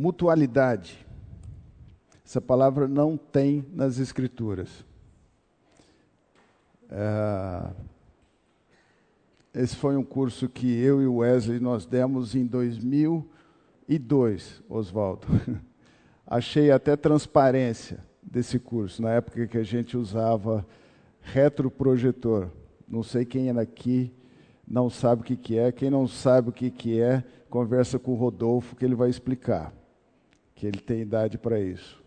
Mutualidade. Essa palavra não tem nas Escrituras. É, esse foi um curso que eu e o Wesley nós demos em 2002, Oswaldo. Achei até transparência desse curso, na época que a gente usava retroprojetor. Não sei quem é aqui não sabe o que, que é. Quem não sabe o que, que é, conversa com o Rodolfo que ele vai explicar. Que ele tem idade para isso.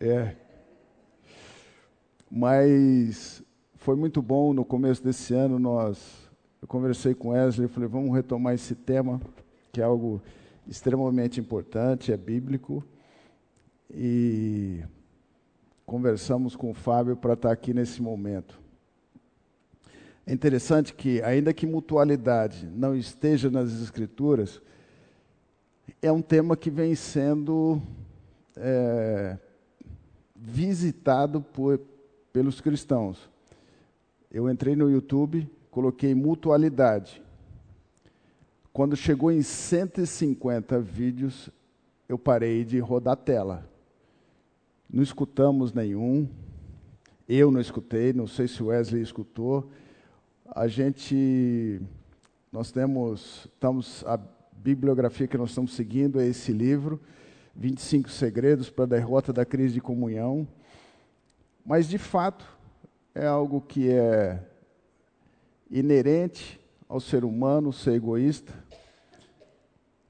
É. Mas foi muito bom no começo desse ano nós eu conversei com Wesley falei, vamos retomar esse tema, que é algo extremamente importante, é bíblico. E conversamos com o Fábio para estar aqui nesse momento. É interessante que, ainda que mutualidade não esteja nas Escrituras, é um tema que vem sendo é, visitado por, pelos cristãos. Eu entrei no YouTube, coloquei mutualidade. Quando chegou em 150 vídeos, eu parei de rodar a tela. Não escutamos nenhum. Eu não escutei, não sei se Wesley escutou a gente, nós temos, estamos, bibliografia que nós estamos seguindo é esse livro, 25 Segredos para a Derrota da Crise de Comunhão. Mas, de fato, é algo que é inerente ao ser humano ser egoísta,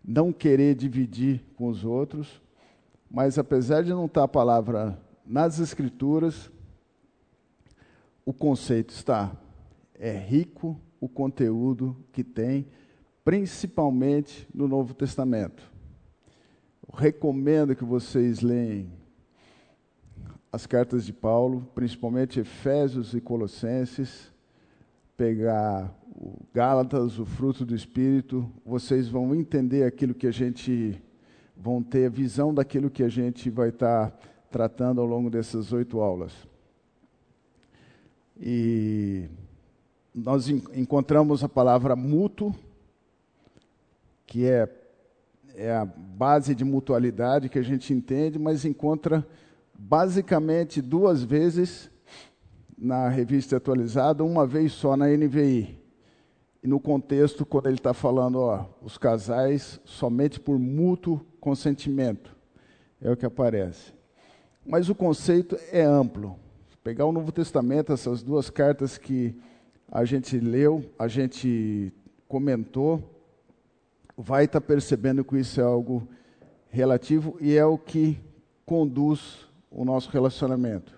não querer dividir com os outros, mas apesar de não estar a palavra nas Escrituras, o conceito está é rico o conteúdo que tem, principalmente no Novo Testamento. Eu recomendo que vocês leem as cartas de Paulo, principalmente Efésios e Colossenses, pegar o Gálatas, o fruto do Espírito, vocês vão entender aquilo que a gente, vão ter a visão daquilo que a gente vai estar tratando ao longo dessas oito aulas. E nós encontramos a palavra mútuo, que é, é a base de mutualidade que a gente entende, mas encontra basicamente duas vezes na revista atualizada, uma vez só na NVI. E no contexto, quando ele está falando, ó, os casais somente por mútuo consentimento, é o que aparece. Mas o conceito é amplo. Pegar o Novo Testamento, essas duas cartas que a gente leu, a gente comentou, vai estar tá percebendo que isso é algo relativo e é o que conduz o nosso relacionamento.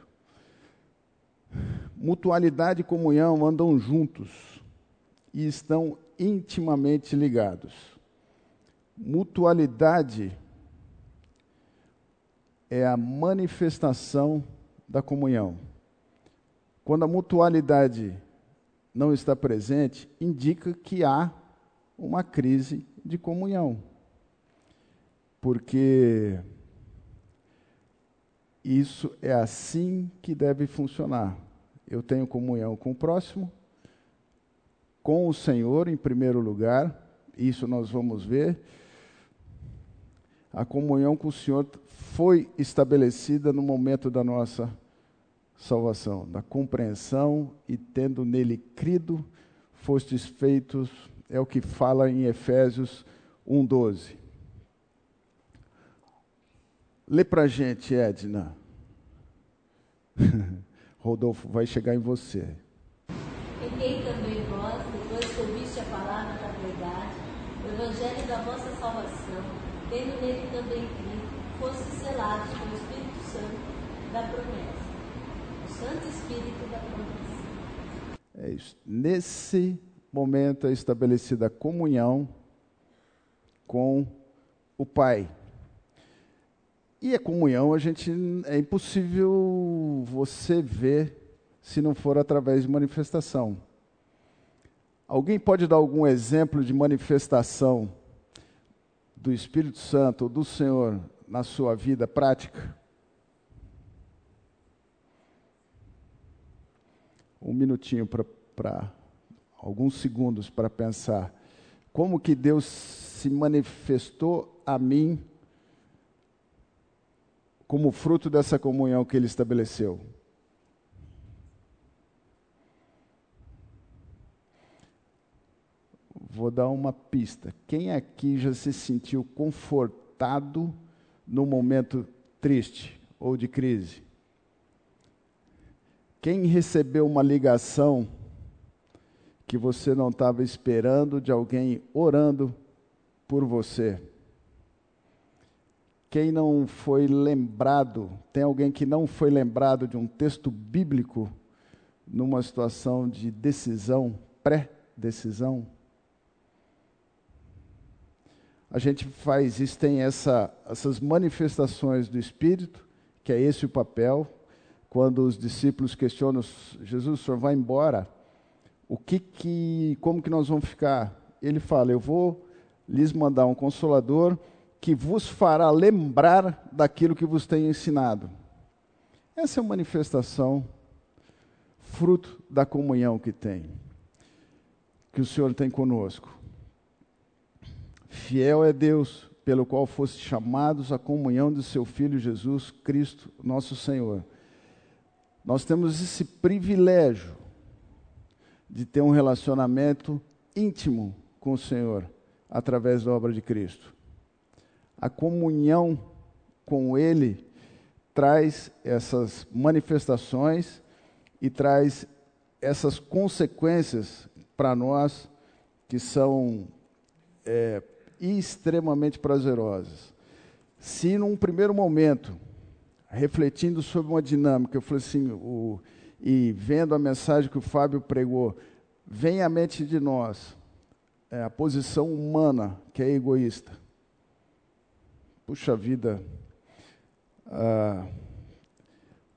Mutualidade e comunhão andam juntos e estão intimamente ligados. Mutualidade é a manifestação da comunhão. Quando a mutualidade não está presente, indica que há uma crise de comunhão. Porque isso é assim que deve funcionar. Eu tenho comunhão com o próximo, com o Senhor em primeiro lugar, isso nós vamos ver. A comunhão com o Senhor foi estabelecida no momento da nossa salvação, da compreensão e tendo nele crido, fostes feitos, é o que fala em Efésios 1,12. Lê para a gente, Edna. Rodolfo, vai chegar em você. Quem também vós, depois que ouviste a palavra da verdade, o evangelho da vossa salvação, tendo nele também crido, fostes selados pelo Espírito Santo da promessa Santo Espírito da promessa. É isso. Nesse momento é estabelecida a comunhão com o Pai. E a comunhão a gente é impossível você ver se não for através de manifestação. Alguém pode dar algum exemplo de manifestação do Espírito Santo ou do Senhor na sua vida prática? um minutinho para alguns segundos para pensar como que Deus se manifestou a mim como fruto dessa comunhão que ele estabeleceu. Vou dar uma pista. Quem aqui já se sentiu confortado no momento triste ou de crise? Quem recebeu uma ligação que você não estava esperando de alguém orando por você? Quem não foi lembrado, tem alguém que não foi lembrado de um texto bíblico numa situação de decisão, pré-decisão? A gente faz isso, tem essa, essas manifestações do Espírito, que é esse o papel. Quando os discípulos questionam, Jesus, o senhor vai embora? O que que, como que nós vamos ficar? Ele fala: Eu vou lhes mandar um consolador que vos fará lembrar daquilo que vos tenho ensinado. Essa é uma manifestação fruto da comunhão que tem, que o Senhor tem conosco. Fiel é Deus, pelo qual foste chamados à comunhão de seu Filho Jesus Cristo, nosso Senhor. Nós temos esse privilégio de ter um relacionamento íntimo com o Senhor através da obra de Cristo. A comunhão com Ele traz essas manifestações e traz essas consequências para nós que são é, extremamente prazerosas. Se num primeiro momento, refletindo sobre uma dinâmica, eu falei assim, o, e vendo a mensagem que o Fábio pregou, vem à mente de nós é, a posição humana que é egoísta. Puxa vida, ah,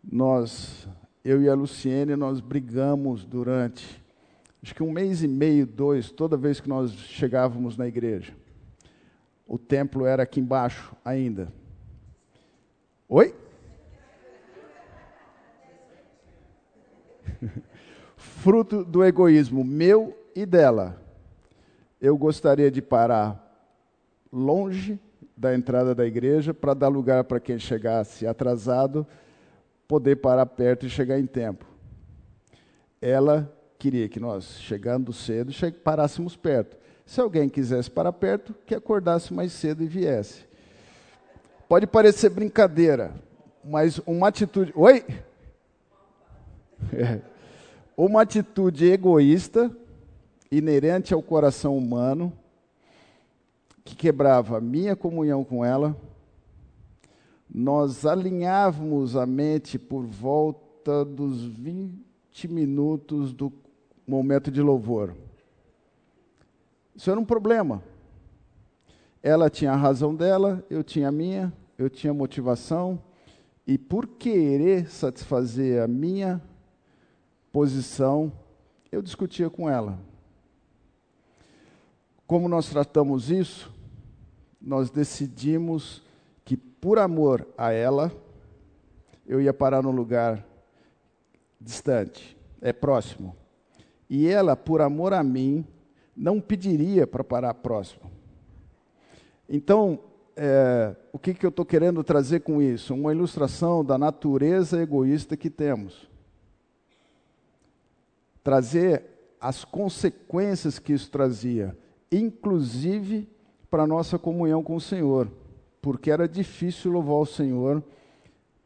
nós, eu e a Luciene, nós brigamos durante, acho que um mês e meio, dois, toda vez que nós chegávamos na igreja. O templo era aqui embaixo ainda. Oi? Fruto do egoísmo meu e dela. Eu gostaria de parar longe da entrada da igreja para dar lugar para quem chegasse atrasado poder parar perto e chegar em tempo. Ela queria que nós, chegando cedo, parássemos perto. Se alguém quisesse parar perto, que acordasse mais cedo e viesse. Pode parecer brincadeira, mas uma atitude. Oi? É. Uma atitude egoísta, inerente ao coração humano, que quebrava a minha comunhão com ela. Nós alinhávamos a mente por volta dos 20 minutos do momento de louvor. Isso era um problema. Ela tinha a razão dela, eu tinha a minha, eu tinha motivação, e por querer satisfazer a minha posição, eu discutia com ela. Como nós tratamos isso, nós decidimos que, por amor a ela, eu ia parar num lugar distante, é próximo. E ela, por amor a mim, não pediria para parar próximo. Então, é, o que, que eu estou querendo trazer com isso? Uma ilustração da natureza egoísta que temos trazer as consequências que isso trazia, inclusive para a nossa comunhão com o Senhor, porque era difícil louvar o Senhor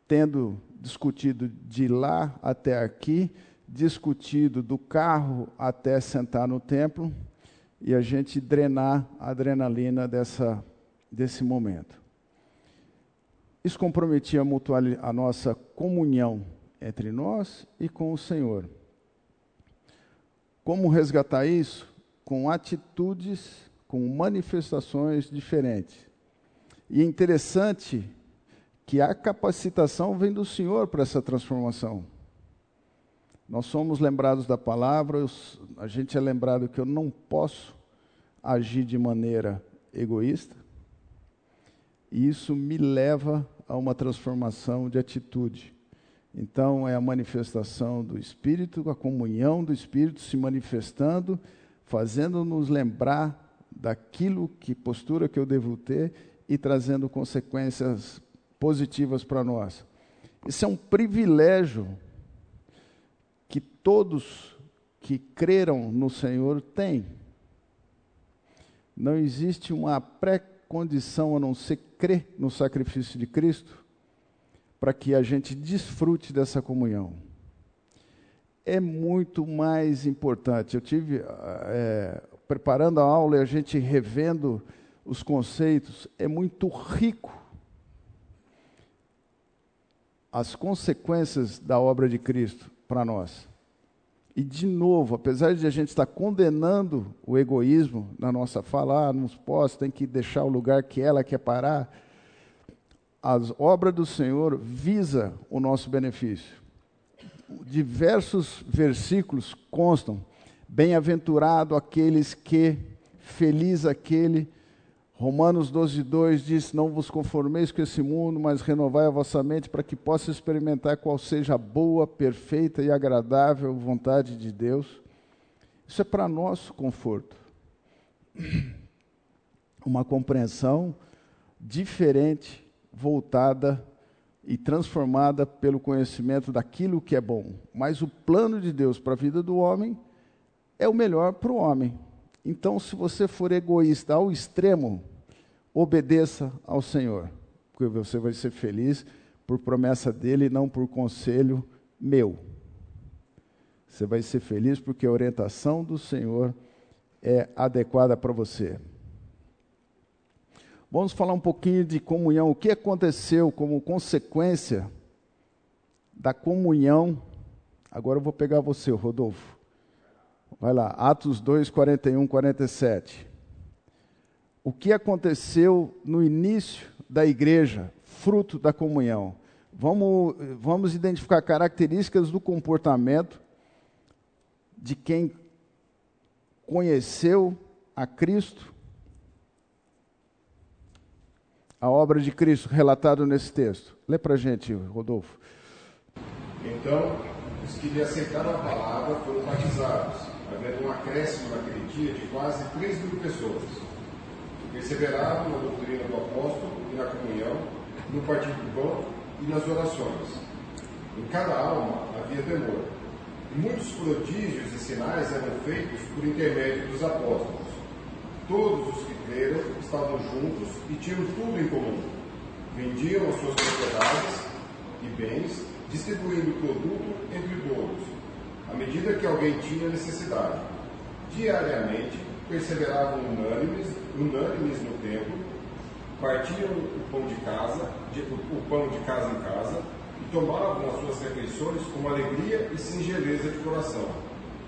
tendo discutido de lá até aqui, discutido do carro até sentar no templo e a gente drenar a adrenalina dessa, desse momento. Isso comprometia a, a nossa comunhão entre nós e com o Senhor. Como resgatar isso? Com atitudes, com manifestações diferentes. E é interessante que a capacitação vem do Senhor para essa transformação. Nós somos lembrados da palavra, a gente é lembrado que eu não posso agir de maneira egoísta, e isso me leva a uma transformação de atitude. Então, é a manifestação do Espírito, a comunhão do Espírito se manifestando, fazendo-nos lembrar daquilo que postura que eu devo ter e trazendo consequências positivas para nós. Isso é um privilégio que todos que creram no Senhor têm. Não existe uma pré-condição a não ser crer no sacrifício de Cristo para que a gente desfrute dessa comunhão. É muito mais importante. Eu tive é, preparando a aula e a gente revendo os conceitos, é muito rico as consequências da obra de Cristo para nós. E, de novo, apesar de a gente estar condenando o egoísmo na nossa fala, ah, não posso, tem que deixar o lugar que ela quer parar, as obras do Senhor visa o nosso benefício. Diversos versículos constam, bem-aventurado aqueles que, feliz aquele Romanos 12, 2 diz: Não vos conformeis com esse mundo, mas renovai a vossa mente para que possa experimentar qual seja a boa, perfeita e agradável vontade de Deus. Isso é para nosso conforto. Uma compreensão diferente, voltada e transformada pelo conhecimento daquilo que é bom. Mas o plano de Deus para a vida do homem é o melhor para o homem. Então, se você for egoísta ao extremo, obedeça ao Senhor, porque você vai ser feliz por promessa dele, não por conselho meu. Você vai ser feliz porque a orientação do Senhor é adequada para você. Vamos falar um pouquinho de comunhão. O que aconteceu como consequência da comunhão? Agora eu vou pegar você, Rodolfo. Vai lá, Atos 2, 41, 47. O que aconteceu no início da igreja, fruto da comunhão? Vamos, vamos identificar características do comportamento de quem conheceu a Cristo, a obra de Cristo relatado nesse texto. Lê para gente, Rodolfo. Então, os que lhe aceitaram a palavra foram batizados havendo um acréscimo naquele dia de quase 3 mil pessoas, perseveravam na doutrina do apóstolo e na comunhão, no partir do pão e nas orações. Em cada alma havia temor. E muitos prodígios e sinais eram feitos por intermédio dos apóstolos. Todos os que creram estavam juntos e tinham tudo em comum. Vendiam as suas propriedades e bens, distribuindo o produto entre todos à medida que alguém tinha necessidade. Diariamente, perseveravam unânimes, unânimes no templo, partiam o pão de casa, de, o pão de casa em casa, e tomavam as suas refeições com alegria e singeleza de coração,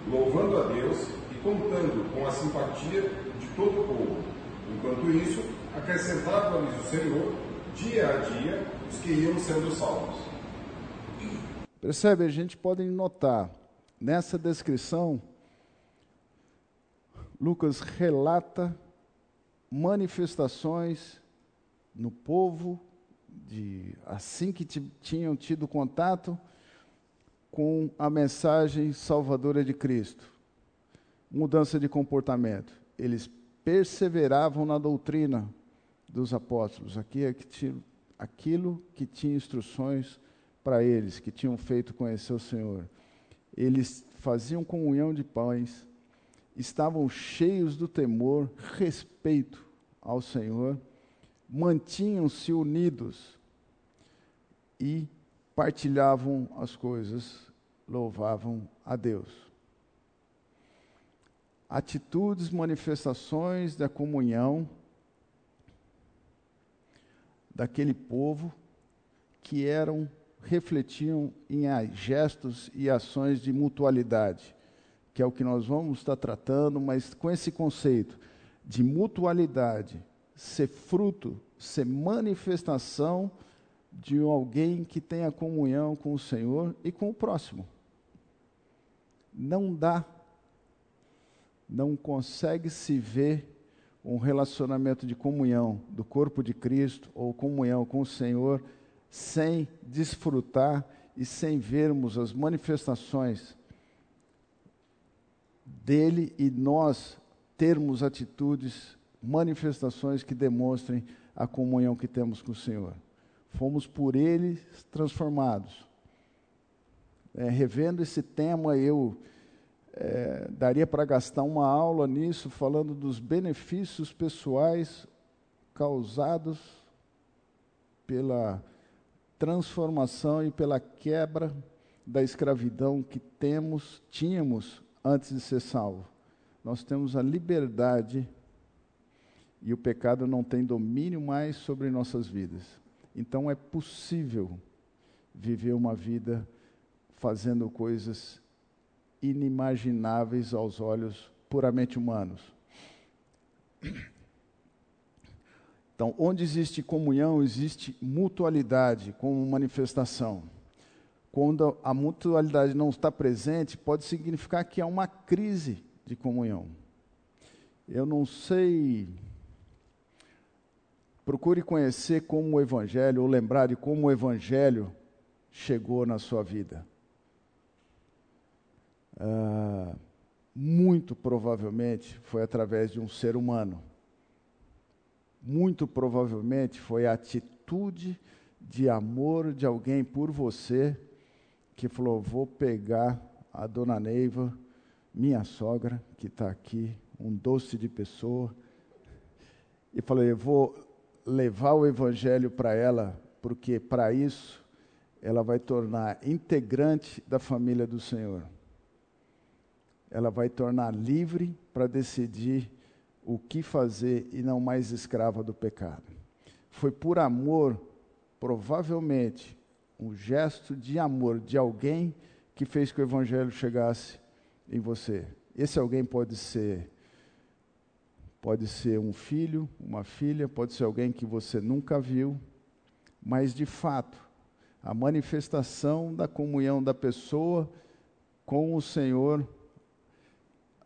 louvando a Deus e contando com a simpatia de todo o povo. Enquanto isso, acrescentava-lhes o Senhor, dia a dia, os que iam sendo salvos. Percebe? A gente pode notar Nessa descrição, Lucas relata manifestações no povo de assim que tinham tido contato com a mensagem salvadora de Cristo. Mudança de comportamento. Eles perseveravam na doutrina dos apóstolos. Aqui é aquilo que tinha instruções para eles, que tinham feito conhecer o Senhor eles faziam comunhão de pães, estavam cheios do temor, respeito ao Senhor, mantinham-se unidos e partilhavam as coisas, louvavam a Deus. Atitudes, manifestações da comunhão daquele povo que eram refletiam em gestos e ações de mutualidade, que é o que nós vamos estar tratando, mas com esse conceito de mutualidade, ser fruto, ser manifestação de alguém que tenha comunhão com o Senhor e com o próximo. Não dá, não consegue se ver um relacionamento de comunhão do corpo de Cristo ou comunhão com o Senhor sem desfrutar e sem vermos as manifestações dele e nós termos atitudes, manifestações que demonstrem a comunhão que temos com o Senhor. Fomos por Ele transformados. É, revendo esse tema, eu é, daria para gastar uma aula nisso, falando dos benefícios pessoais causados pela transformação e pela quebra da escravidão que temos, tínhamos antes de ser salvo. Nós temos a liberdade e o pecado não tem domínio mais sobre nossas vidas. Então é possível viver uma vida fazendo coisas inimagináveis aos olhos puramente humanos. Então, onde existe comunhão, existe mutualidade como manifestação. Quando a mutualidade não está presente, pode significar que há uma crise de comunhão. Eu não sei. Procure conhecer como o Evangelho, ou lembrar de como o Evangelho chegou na sua vida. Ah, muito provavelmente foi através de um ser humano muito provavelmente foi a atitude de amor de alguém por você que falou: vou pegar a dona Neiva, minha sogra, que está aqui, um doce de pessoa, e falei: eu vou levar o evangelho para ela, porque para isso ela vai tornar integrante da família do Senhor. Ela vai tornar livre para decidir o que fazer e não mais escrava do pecado. Foi por amor, provavelmente, um gesto de amor de alguém que fez que o evangelho chegasse em você. Esse alguém pode ser pode ser um filho, uma filha, pode ser alguém que você nunca viu, mas de fato, a manifestação da comunhão da pessoa com o Senhor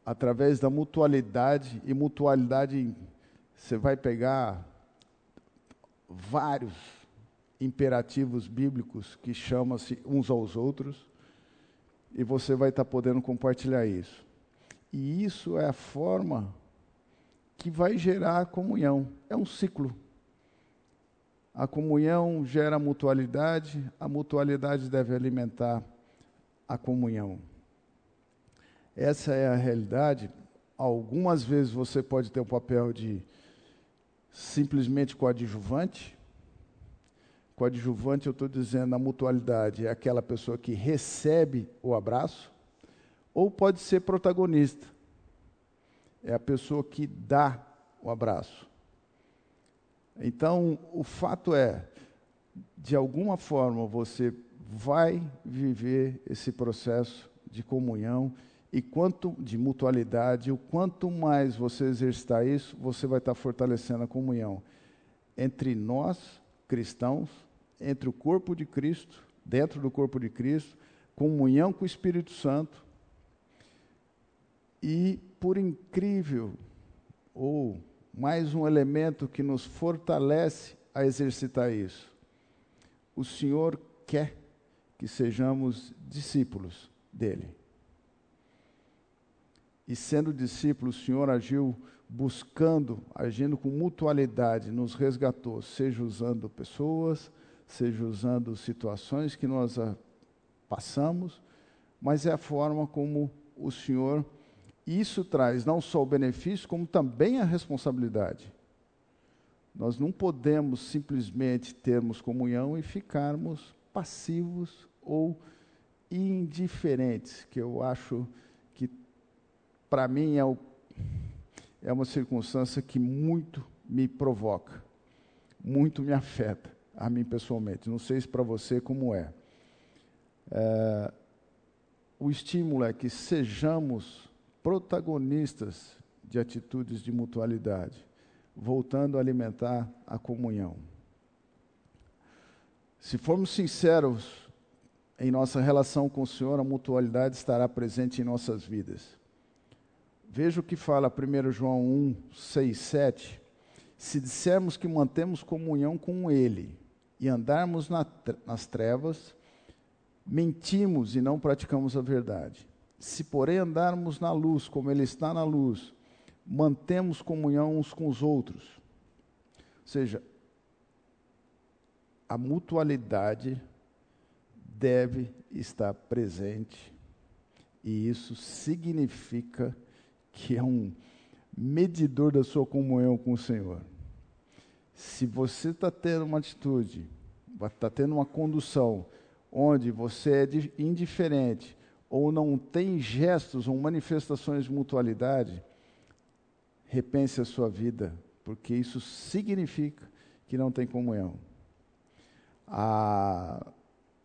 através da mutualidade, e mutualidade você vai pegar vários imperativos bíblicos que chamam-se uns aos outros, e você vai estar podendo compartilhar isso. E isso é a forma que vai gerar a comunhão. É um ciclo. A comunhão gera mutualidade, a mutualidade deve alimentar a comunhão. Essa é a realidade. Algumas vezes você pode ter o papel de simplesmente coadjuvante. Coadjuvante, eu estou dizendo, a mutualidade é aquela pessoa que recebe o abraço, ou pode ser protagonista. É a pessoa que dá o abraço. Então, o fato é, de alguma forma, você vai viver esse processo de comunhão e quanto de mutualidade, o quanto mais você exercitar isso, você vai estar fortalecendo a comunhão entre nós, cristãos, entre o corpo de Cristo, dentro do corpo de Cristo, comunhão com o Espírito Santo. E, por incrível, ou mais um elemento que nos fortalece a exercitar isso, o Senhor quer que sejamos discípulos dele. E sendo discípulo, o Senhor agiu buscando, agindo com mutualidade, nos resgatou, seja usando pessoas, seja usando situações que nós ah, passamos, mas é a forma como o Senhor, isso traz não só o benefício, como também a responsabilidade. Nós não podemos simplesmente termos comunhão e ficarmos passivos ou indiferentes, que eu acho para mim é, o, é uma circunstância que muito me provoca, muito me afeta, a mim pessoalmente. Não sei se para você como é. é. O estímulo é que sejamos protagonistas de atitudes de mutualidade, voltando a alimentar a comunhão. Se formos sinceros em nossa relação com o Senhor, a mutualidade estará presente em nossas vidas. Veja o que fala 1 João 1, 6, 7. Se dissermos que mantemos comunhão com Ele e andarmos na, nas trevas, mentimos e não praticamos a verdade. Se, porém, andarmos na luz, como Ele está na luz, mantemos comunhão uns com os outros. Ou seja, a mutualidade deve estar presente, e isso significa que é um medidor da sua comunhão com o Senhor. Se você está tendo uma atitude, está tendo uma condução onde você é indiferente ou não tem gestos ou manifestações de mutualidade, repense a sua vida, porque isso significa que não tem comunhão. Ah,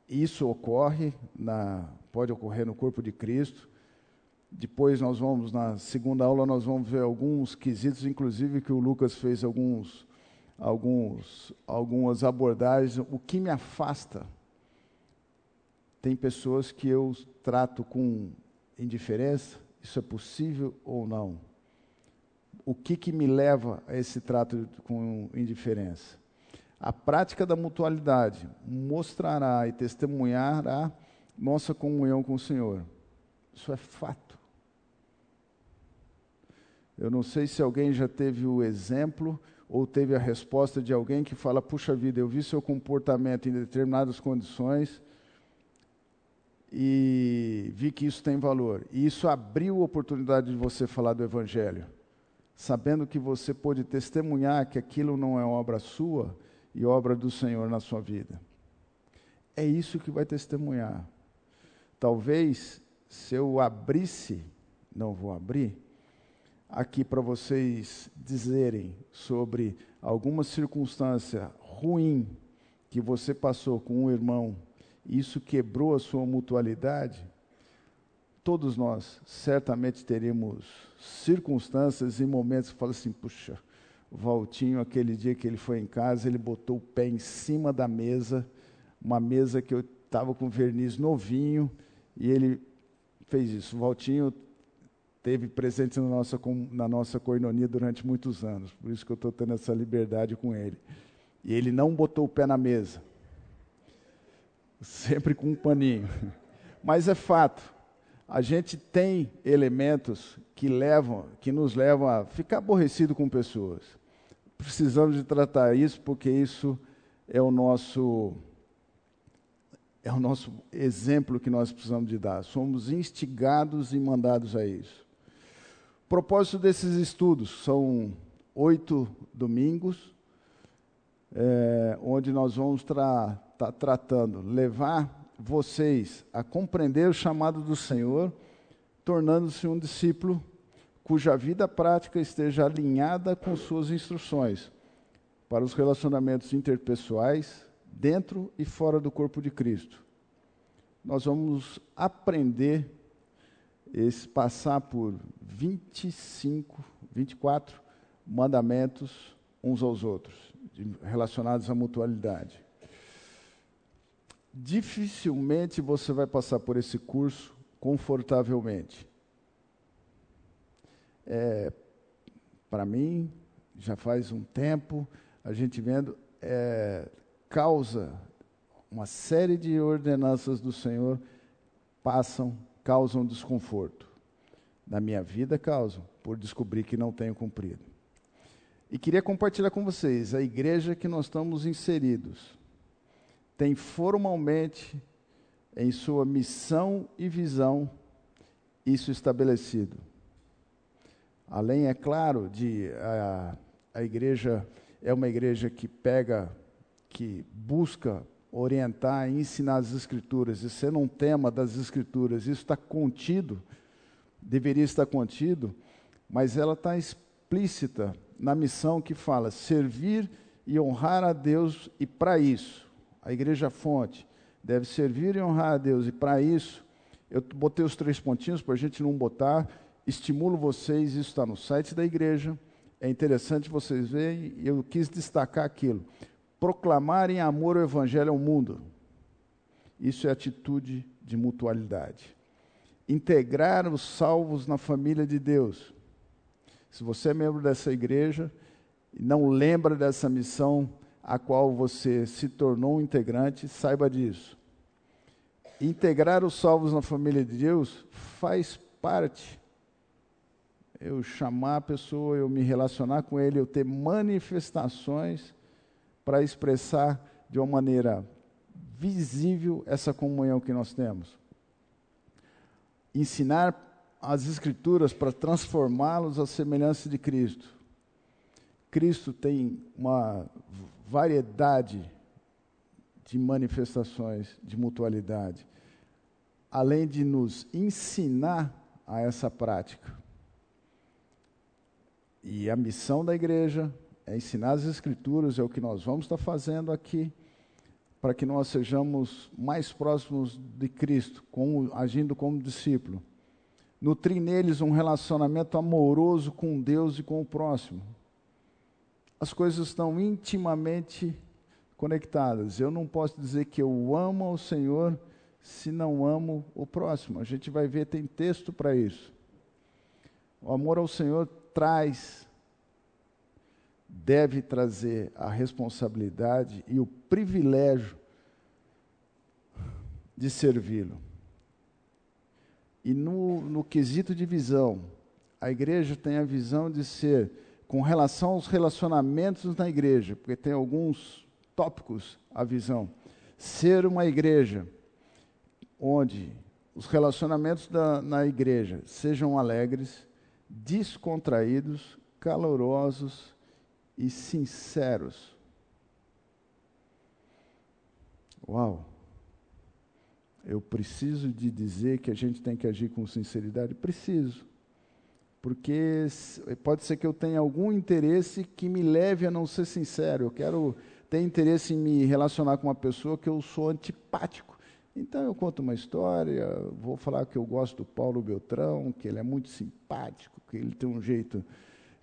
isso ocorre, na, pode ocorrer no corpo de Cristo. Depois nós vamos, na segunda aula, nós vamos ver alguns quesitos, inclusive que o Lucas fez alguns, alguns, algumas abordagens. O que me afasta? Tem pessoas que eu trato com indiferença, isso é possível ou não? O que, que me leva a esse trato com indiferença? A prática da mutualidade mostrará e testemunhará nossa comunhão com o Senhor. Isso é fato. Eu não sei se alguém já teve o exemplo ou teve a resposta de alguém que fala: puxa vida, eu vi seu comportamento em determinadas condições e vi que isso tem valor. E isso abriu a oportunidade de você falar do Evangelho, sabendo que você pôde testemunhar que aquilo não é obra sua e obra do Senhor na sua vida. É isso que vai testemunhar. Talvez se eu abrisse, não vou abrir, aqui para vocês dizerem sobre alguma circunstância ruim que você passou com um irmão, isso quebrou a sua mutualidade, todos nós certamente teremos circunstâncias e momentos que falam assim, puxa, Valtinho, aquele dia que ele foi em casa, ele botou o pé em cima da mesa, uma mesa que eu estava com verniz novinho, e ele fez isso. O Valtinho teve presente na nossa, na nossa coinonia durante muitos anos, por isso que eu estou tendo essa liberdade com ele. E ele não botou o pé na mesa, sempre com um paninho. Mas é fato, a gente tem elementos que levam, que nos levam a ficar aborrecido com pessoas. Precisamos de tratar isso porque isso é o nosso é o nosso exemplo que nós precisamos de dar. Somos instigados e mandados a isso. O propósito desses estudos são oito domingos, é, onde nós vamos estar tra tá tratando, levar vocês a compreender o chamado do Senhor, tornando-se um discípulo cuja vida prática esteja alinhada com suas instruções para os relacionamentos interpessoais, dentro e fora do corpo de Cristo. Nós vamos aprender esse passar por 25, 24 mandamentos uns aos outros, relacionados à mutualidade. Dificilmente você vai passar por esse curso confortavelmente. É, Para mim, já faz um tempo, a gente vendo, é, causa uma série de ordenanças do Senhor passam, causam desconforto. Na minha vida causam, por descobrir que não tenho cumprido. E queria compartilhar com vocês, a igreja que nós estamos inseridos tem formalmente em sua missão e visão isso estabelecido. Além, é claro, de a, a igreja é uma igreja que pega, que busca orientar e ensinar as Escrituras, e sendo um tema das Escrituras, isso está contido, deveria estar contido, mas ela está explícita na missão que fala servir e honrar a Deus, e para isso, a Igreja Fonte deve servir e honrar a Deus, e para isso, eu botei os três pontinhos para a gente não botar, estimulo vocês, isso está no site da igreja, é interessante vocês verem, eu quis destacar aquilo proclamar em amor o Evangelho ao mundo. Isso é atitude de mutualidade. Integrar os salvos na família de Deus. Se você é membro dessa igreja e não lembra dessa missão a qual você se tornou um integrante, saiba disso. Integrar os salvos na família de Deus faz parte. Eu chamar a pessoa, eu me relacionar com ele, eu ter manifestações para expressar de uma maneira visível essa comunhão que nós temos. Ensinar as Escrituras para transformá-los à semelhança de Cristo. Cristo tem uma variedade de manifestações de mutualidade, além de nos ensinar a essa prática. E a missão da igreja é ensinar as Escrituras, é o que nós vamos estar fazendo aqui, para que nós sejamos mais próximos de Cristo, como, agindo como discípulo. Nutrir neles um relacionamento amoroso com Deus e com o próximo. As coisas estão intimamente conectadas. Eu não posso dizer que eu amo ao Senhor se não amo o próximo. A gente vai ver, tem texto para isso. O amor ao Senhor traz deve trazer a responsabilidade e o privilégio de servi-lo. E no, no quesito de visão, a igreja tem a visão de ser, com relação aos relacionamentos na igreja, porque tem alguns tópicos a visão, ser uma igreja onde os relacionamentos da, na igreja sejam alegres, descontraídos, calorosos e sinceros. Uau! Eu preciso de dizer que a gente tem que agir com sinceridade? Preciso. Porque pode ser que eu tenha algum interesse que me leve a não ser sincero. Eu quero ter interesse em me relacionar com uma pessoa que eu sou antipático. Então eu conto uma história, vou falar que eu gosto do Paulo Beltrão, que ele é muito simpático, que ele tem um jeito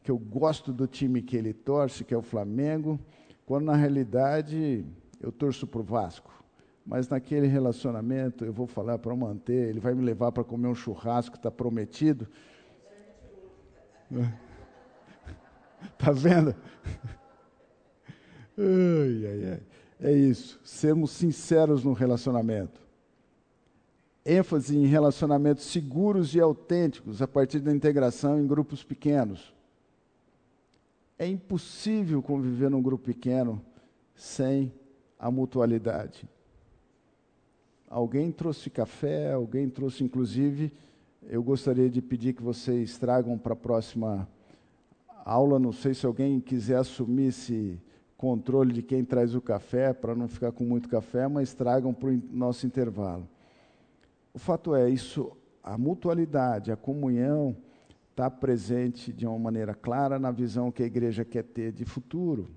que eu gosto do time que ele torce, que é o Flamengo, quando na realidade eu torço para o Vasco. Mas naquele relacionamento eu vou falar para manter, ele vai me levar para comer um churrasco, está prometido. Está vendo? Ai, ai, ai. É isso, sermos sinceros no relacionamento. ênfase em relacionamentos seguros e autênticos a partir da integração em grupos pequenos. É impossível conviver num grupo pequeno sem a mutualidade. Alguém trouxe café, alguém trouxe, inclusive, eu gostaria de pedir que vocês tragam para a próxima aula, não sei se alguém quiser assumir esse controle de quem traz o café, para não ficar com muito café, mas tragam para o nosso intervalo. O fato é, isso, a mutualidade, a comunhão, está presente de uma maneira clara na visão que a igreja quer ter de futuro.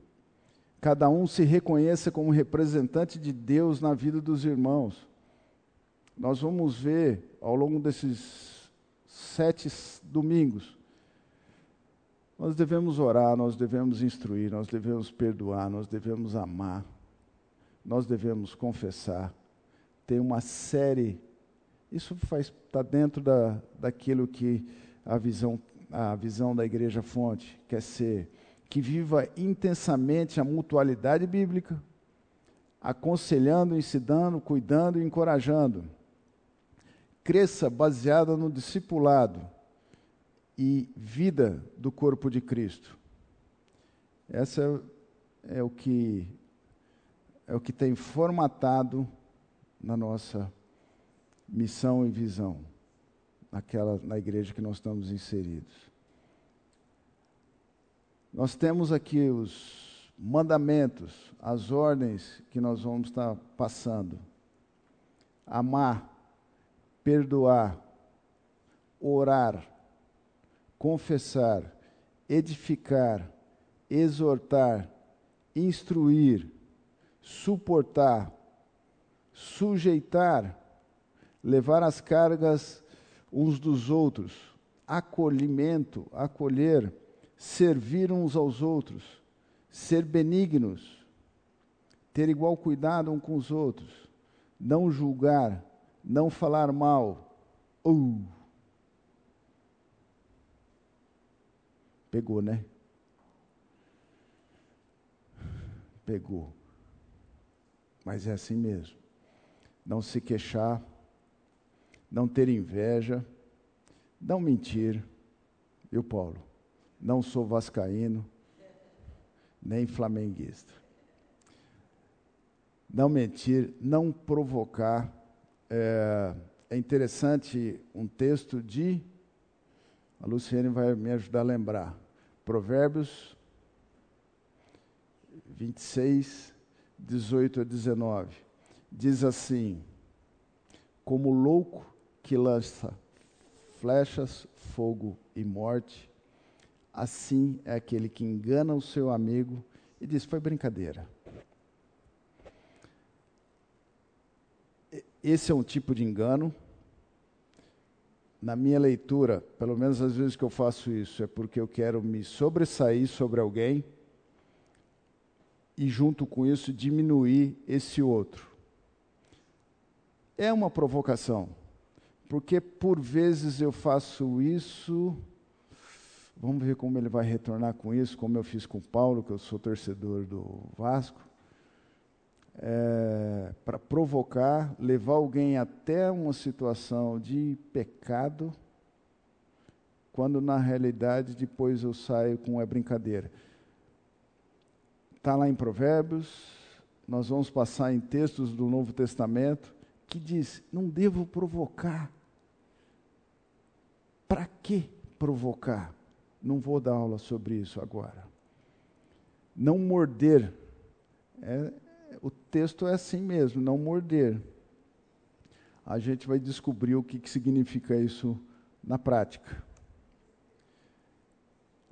Cada um se reconheça como representante de Deus na vida dos irmãos. Nós vamos ver ao longo desses sete domingos. Nós devemos orar, nós devemos instruir, nós devemos perdoar, nós devemos amar, nós devemos confessar. Tem uma série, isso está dentro da, daquilo que a visão, a visão da igreja fonte, quer ser que viva intensamente a mutualidade bíblica, aconselhando, ensinando, cuidando e encorajando. Cresça baseada no discipulado e vida do corpo de Cristo. Essa é, é o que é o que tem formatado na nossa missão e visão naquela, na igreja que nós estamos inseridos. Nós temos aqui os mandamentos, as ordens que nós vamos estar passando. Amar, perdoar, orar, confessar, edificar, exortar, instruir, suportar, sujeitar, levar as cargas uns dos outros, acolhimento, acolher, servir uns aos outros, ser benignos, ter igual cuidado uns com os outros, não julgar, não falar mal. Uh. Pegou, né? Pegou. Mas é assim mesmo. Não se queixar não ter inveja, não mentir. Eu, Paulo, não sou vascaíno, nem flamenguista. não mentir, não provocar. É, é interessante um texto de. A Luciene vai me ajudar a lembrar. Provérbios 26, 18 a 19. Diz assim: Como louco que lança flechas, fogo e morte, assim é aquele que engana o seu amigo e diz: Foi brincadeira. Esse é um tipo de engano. Na minha leitura, pelo menos às vezes que eu faço isso, é porque eu quero me sobressair sobre alguém e, junto com isso, diminuir esse outro. É uma provocação, porque por vezes eu faço isso. Vamos ver como ele vai retornar com isso, como eu fiz com Paulo, que eu sou torcedor do Vasco é, para provocar, levar alguém até uma situação de pecado, quando na realidade depois eu saio com é brincadeira. Está lá em Provérbios, nós vamos passar em textos do Novo Testamento que diz: não devo provocar. Para que provocar? Não vou dar aula sobre isso agora. Não morder. É, o texto é assim mesmo, não morder. A gente vai descobrir o que, que significa isso na prática.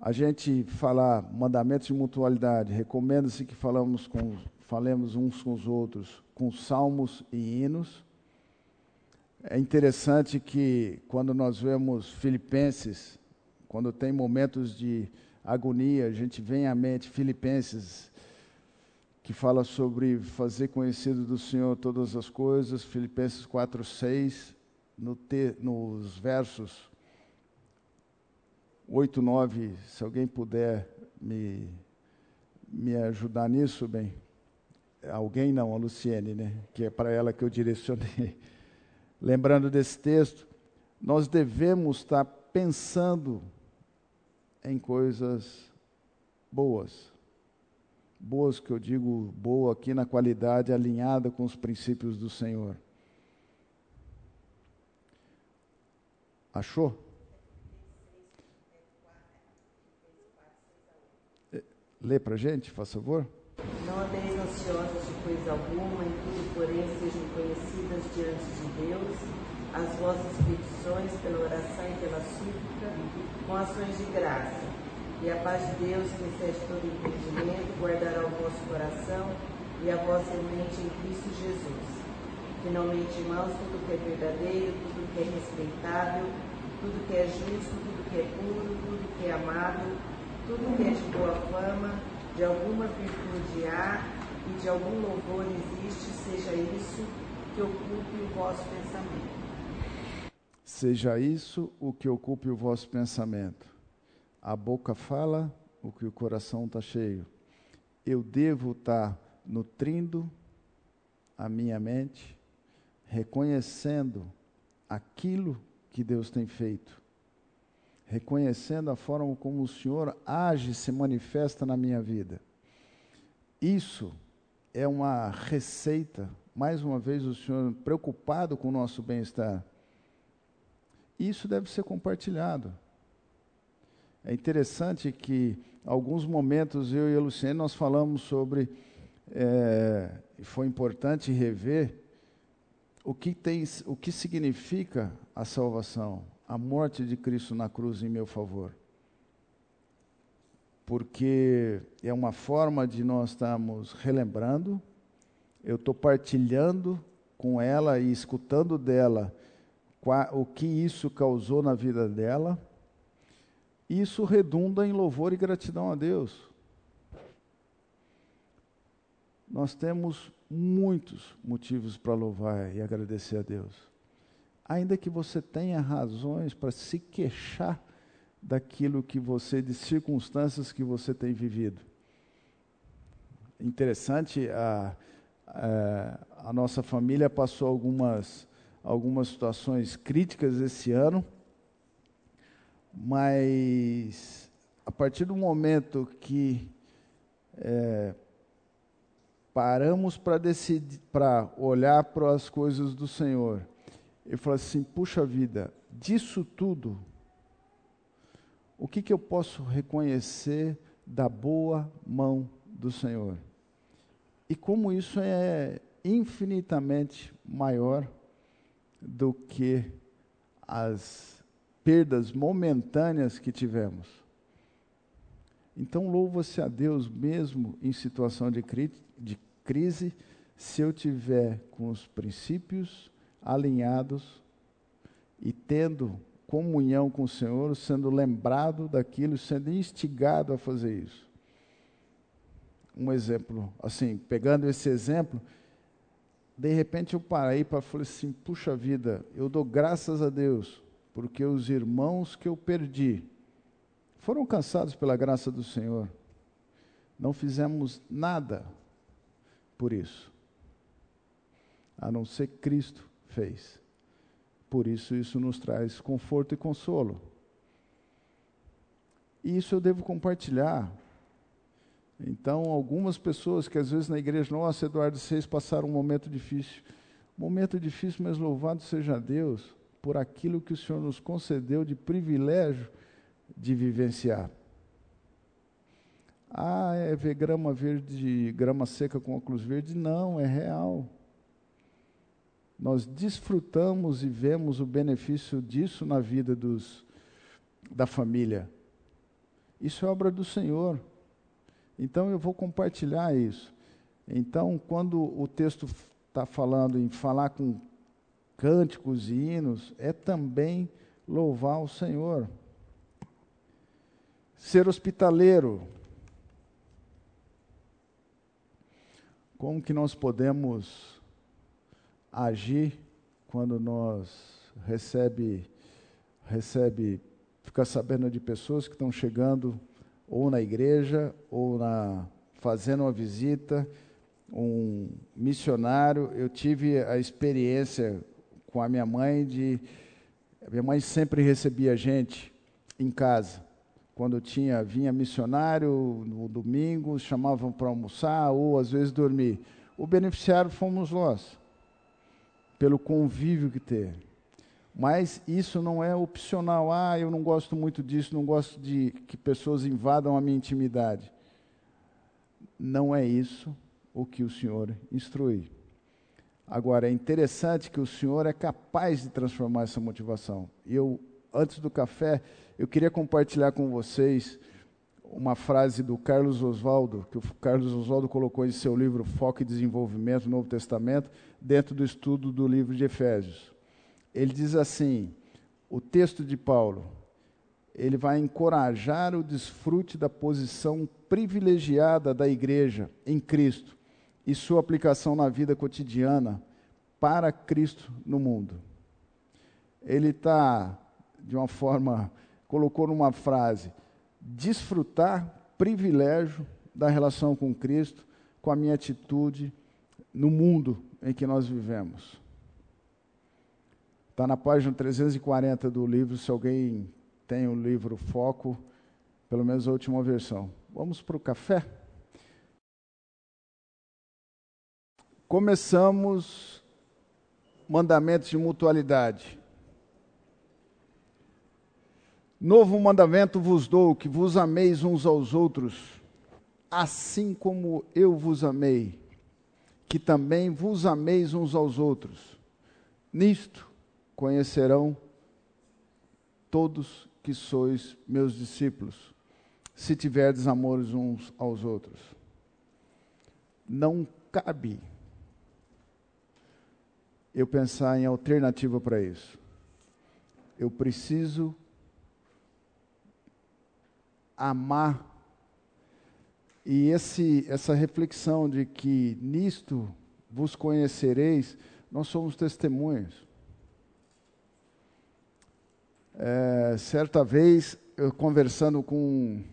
A gente falar mandamentos de mutualidade, recomenda-se que falamos com, falemos uns com os outros com salmos e hinos. É interessante que quando nós vemos Filipenses, quando tem momentos de agonia, a gente vem à mente Filipenses que fala sobre fazer conhecido do Senhor todas as coisas, Filipenses 4, 6, no te, nos versos 8, 9, se alguém puder me, me ajudar nisso, bem. Alguém não, a Luciene, né? Que é para ela que eu direcionei. Lembrando desse texto, nós devemos estar pensando em coisas boas boas que eu digo boa aqui na qualidade alinhada com os princípios do Senhor. Achou? É, lê para gente, faz favor. Não andeis ansiosos de coisa alguma, em tudo, porém, sejam conhecidas diante de Deus as vossas petições pela oração e pela súplica, com ações de graça e a paz de Deus, que excede todo entendimento, guardará o vosso coração e a vossa mente em Cristo Jesus. Finalmente, irmãos, tudo que é verdadeiro, tudo que é respeitável, tudo que é justo, tudo que é puro, tudo que é amável, tudo que é de boa fama, de alguma virtude há e de algum louvor existe, seja isso que ocupe o vosso pensamento. Seja isso o que ocupe o vosso pensamento. A boca fala o que o coração está cheio. Eu devo estar tá nutrindo a minha mente, reconhecendo aquilo que Deus tem feito, reconhecendo a forma como o Senhor age, se manifesta na minha vida. Isso é uma receita, mais uma vez, o Senhor preocupado com o nosso bem-estar. Isso deve ser compartilhado. É interessante que, alguns momentos, eu e a Luciene, nós falamos sobre, é, foi importante rever o que, tem, o que significa a salvação, a morte de Cristo na cruz em meu favor. Porque é uma forma de nós estarmos relembrando, eu estou partilhando com ela e escutando dela o que isso causou na vida dela isso redunda em louvor e gratidão a Deus. Nós temos muitos motivos para louvar e agradecer a Deus. Ainda que você tenha razões para se queixar daquilo que você, de circunstâncias que você tem vivido. Interessante, a, a, a nossa família passou algumas, algumas situações críticas esse ano mas a partir do momento que é, paramos para olhar para as coisas do Senhor e falar assim: puxa vida, disso tudo, o que, que eu posso reconhecer da boa mão do Senhor? E como isso é infinitamente maior do que as perdas momentâneas que tivemos. Então, louva-se a Deus mesmo em situação de, de crise, se eu tiver com os princípios alinhados e tendo comunhão com o Senhor, sendo lembrado daquilo, sendo instigado a fazer isso. Um exemplo, assim, pegando esse exemplo, de repente eu parei para falar assim: puxa vida, eu dou graças a Deus, porque os irmãos que eu perdi foram cansados pela graça do Senhor. Não fizemos nada por isso, a não ser Cristo fez. Por isso, isso nos traz conforto e consolo. E isso eu devo compartilhar. Então, algumas pessoas que às vezes na igreja, nossa, Eduardo, vocês passaram um momento difícil. Momento difícil, mas louvado seja Deus por aquilo que o Senhor nos concedeu de privilégio de vivenciar. Ah, é ver grama verde, grama seca com óculos verdes? Não, é real. Nós desfrutamos e vemos o benefício disso na vida dos, da família. Isso é obra do Senhor. Então eu vou compartilhar isso. Então, quando o texto está falando em falar com cânticos e hinos, é também louvar o Senhor. Ser hospitaleiro. Como que nós podemos agir quando nós recebe recebe fica sabendo de pessoas que estão chegando ou na igreja ou na fazendo uma visita um missionário. Eu tive a experiência com a minha mãe de minha mãe sempre recebia gente em casa. Quando tinha vinha missionário no domingo chamavam para almoçar ou às vezes dormir. O beneficiário fomos nós pelo convívio que ter. Mas isso não é opcional. Ah, eu não gosto muito disso, não gosto de que pessoas invadam a minha intimidade. Não é isso o que o Senhor instrui. Agora, é interessante que o Senhor é capaz de transformar essa motivação. Eu, antes do café, eu queria compartilhar com vocês uma frase do Carlos Oswaldo, que o Carlos Oswaldo colocou em seu livro Foco e Desenvolvimento, Novo Testamento, dentro do estudo do livro de Efésios. Ele diz assim: o texto de Paulo, ele vai encorajar o desfrute da posição privilegiada da igreja em Cristo e sua aplicação na vida cotidiana para Cristo no mundo. Ele está, de uma forma, colocou numa frase: desfrutar privilégio da relação com Cristo, com a minha atitude no mundo em que nós vivemos. Está na página 340 do livro, se alguém tem o livro Foco, pelo menos a última versão. Vamos para o café? Começamos mandamentos de mutualidade. Novo mandamento vos dou, que vos ameis uns aos outros, assim como eu vos amei, que também vos ameis uns aos outros. Nisto conhecerão todos que sois meus discípulos, se tiverdes amores uns aos outros. Não cabe eu pensar em alternativa para isso. Eu preciso amar. E esse, essa reflexão de que nisto vos conhecereis, nós somos testemunhas. É, certa vez, eu conversando com um,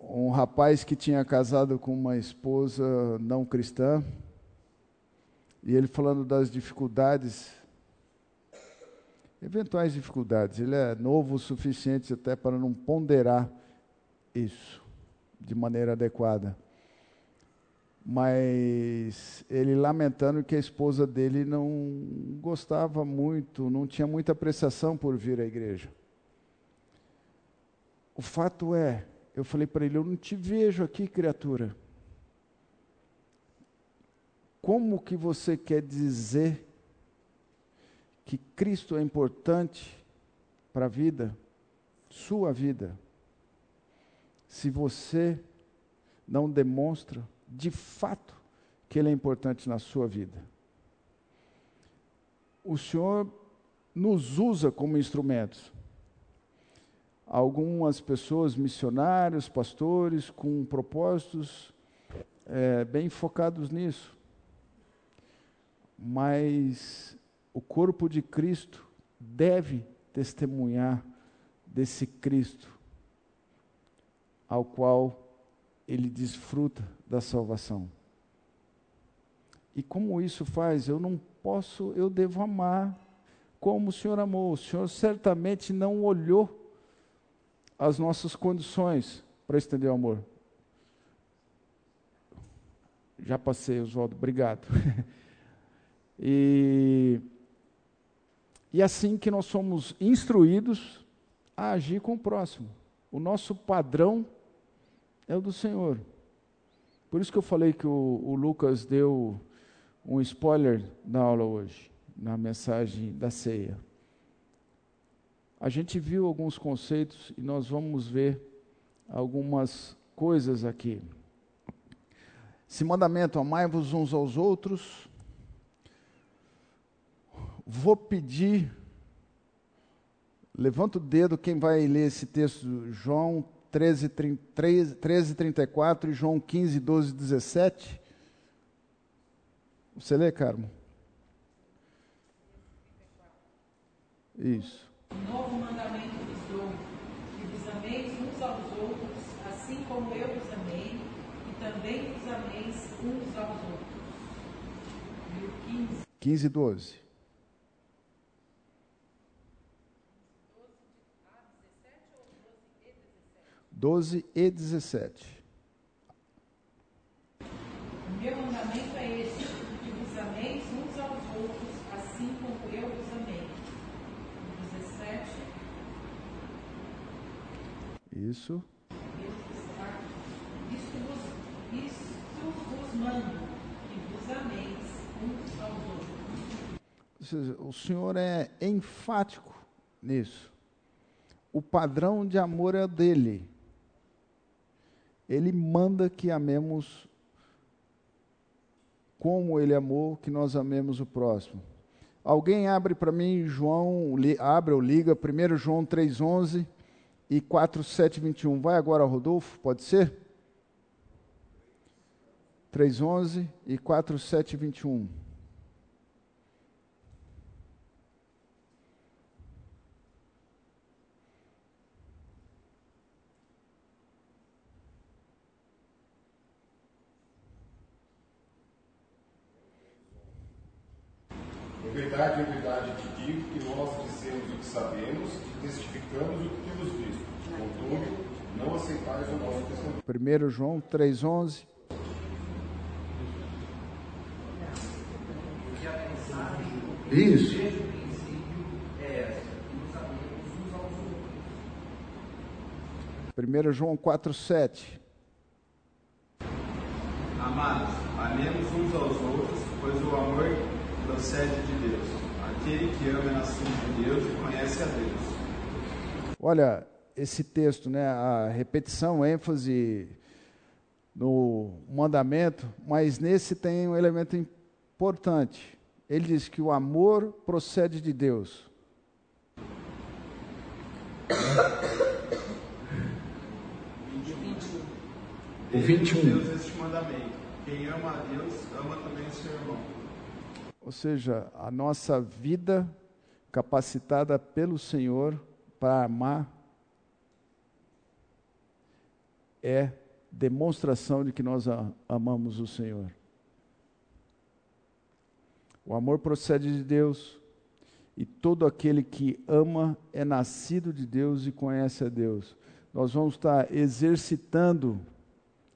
um rapaz que tinha casado com uma esposa não cristã, e ele falando das dificuldades eventuais dificuldades. Ele é novo o suficiente até para não ponderar isso de maneira adequada. mas ele lamentando que a esposa dele não gostava muito, não tinha muita apreciação por vir à igreja. O fato é, eu falei para ele: Eu não te vejo aqui, criatura. Como que você quer dizer que Cristo é importante para a vida, sua vida, se você não demonstra de fato que Ele é importante na sua vida? O Senhor nos usa como instrumentos algumas pessoas, missionários, pastores, com propósitos é, bem focados nisso. Mas o corpo de Cristo deve testemunhar desse Cristo, ao qual ele desfruta da salvação. E como isso faz? Eu não posso, eu devo amar como o Senhor amou. O Senhor certamente não olhou as nossas condições para estender o amor. Já passei, Oswaldo, obrigado. e, e assim que nós somos instruídos a agir com o próximo. O nosso padrão é o do Senhor. Por isso que eu falei que o, o Lucas deu um spoiler na aula hoje, na mensagem da ceia. A gente viu alguns conceitos e nós vamos ver algumas coisas aqui. Esse mandamento, amai-vos uns aos outros. Vou pedir, levanta o dedo quem vai ler esse texto, João 13, 13, 13 34 e João 15, 12, 17. Você lê, Carmo? Isso. Um novo mandamento vos dou, que vos ameis uns aos outros, assim como eu vos amei, e também vos ameis uns aos outros. 15. 15 e 12. 12 e 17. O meu mandamento é este, que vos ameis uns aos outros, assim como eu vos amei. 17. Isso. Isto vos, isto vos mando, que vos ameis uns aos outros. Ou seja, o Senhor é enfático nisso. O padrão de amor é dele. Ele manda que amemos como ele amou, que nós amemos o próximo. Alguém abre para mim João, li, abre ou liga 1 João 3,11 e 4,7,21. Vai agora, Rodolfo, pode ser? 3,11 e 4,7,21. Em verdade, em verdade te digo que nós dizemos o que sabemos e testificamos o que temos visto. Contudo, não aceitais o nosso testemunho. 1 João 3,11. Isso. Primeiro João 4,7. Amados, amemos uns aos outros, pois o amor procede de Deus. Aquele que ama é nascido de Deus e conhece a Deus. Olha, esse texto, né, a repetição, ênfase no mandamento, mas nesse tem um elemento importante. Ele diz que o amor procede de Deus. O 21. Deus este mandamento. Quem ama a Deus, ama também seu irmão. Ou seja, a nossa vida capacitada pelo Senhor para amar é demonstração de que nós amamos o Senhor. O amor procede de Deus, e todo aquele que ama é nascido de Deus e conhece a Deus. Nós vamos estar exercitando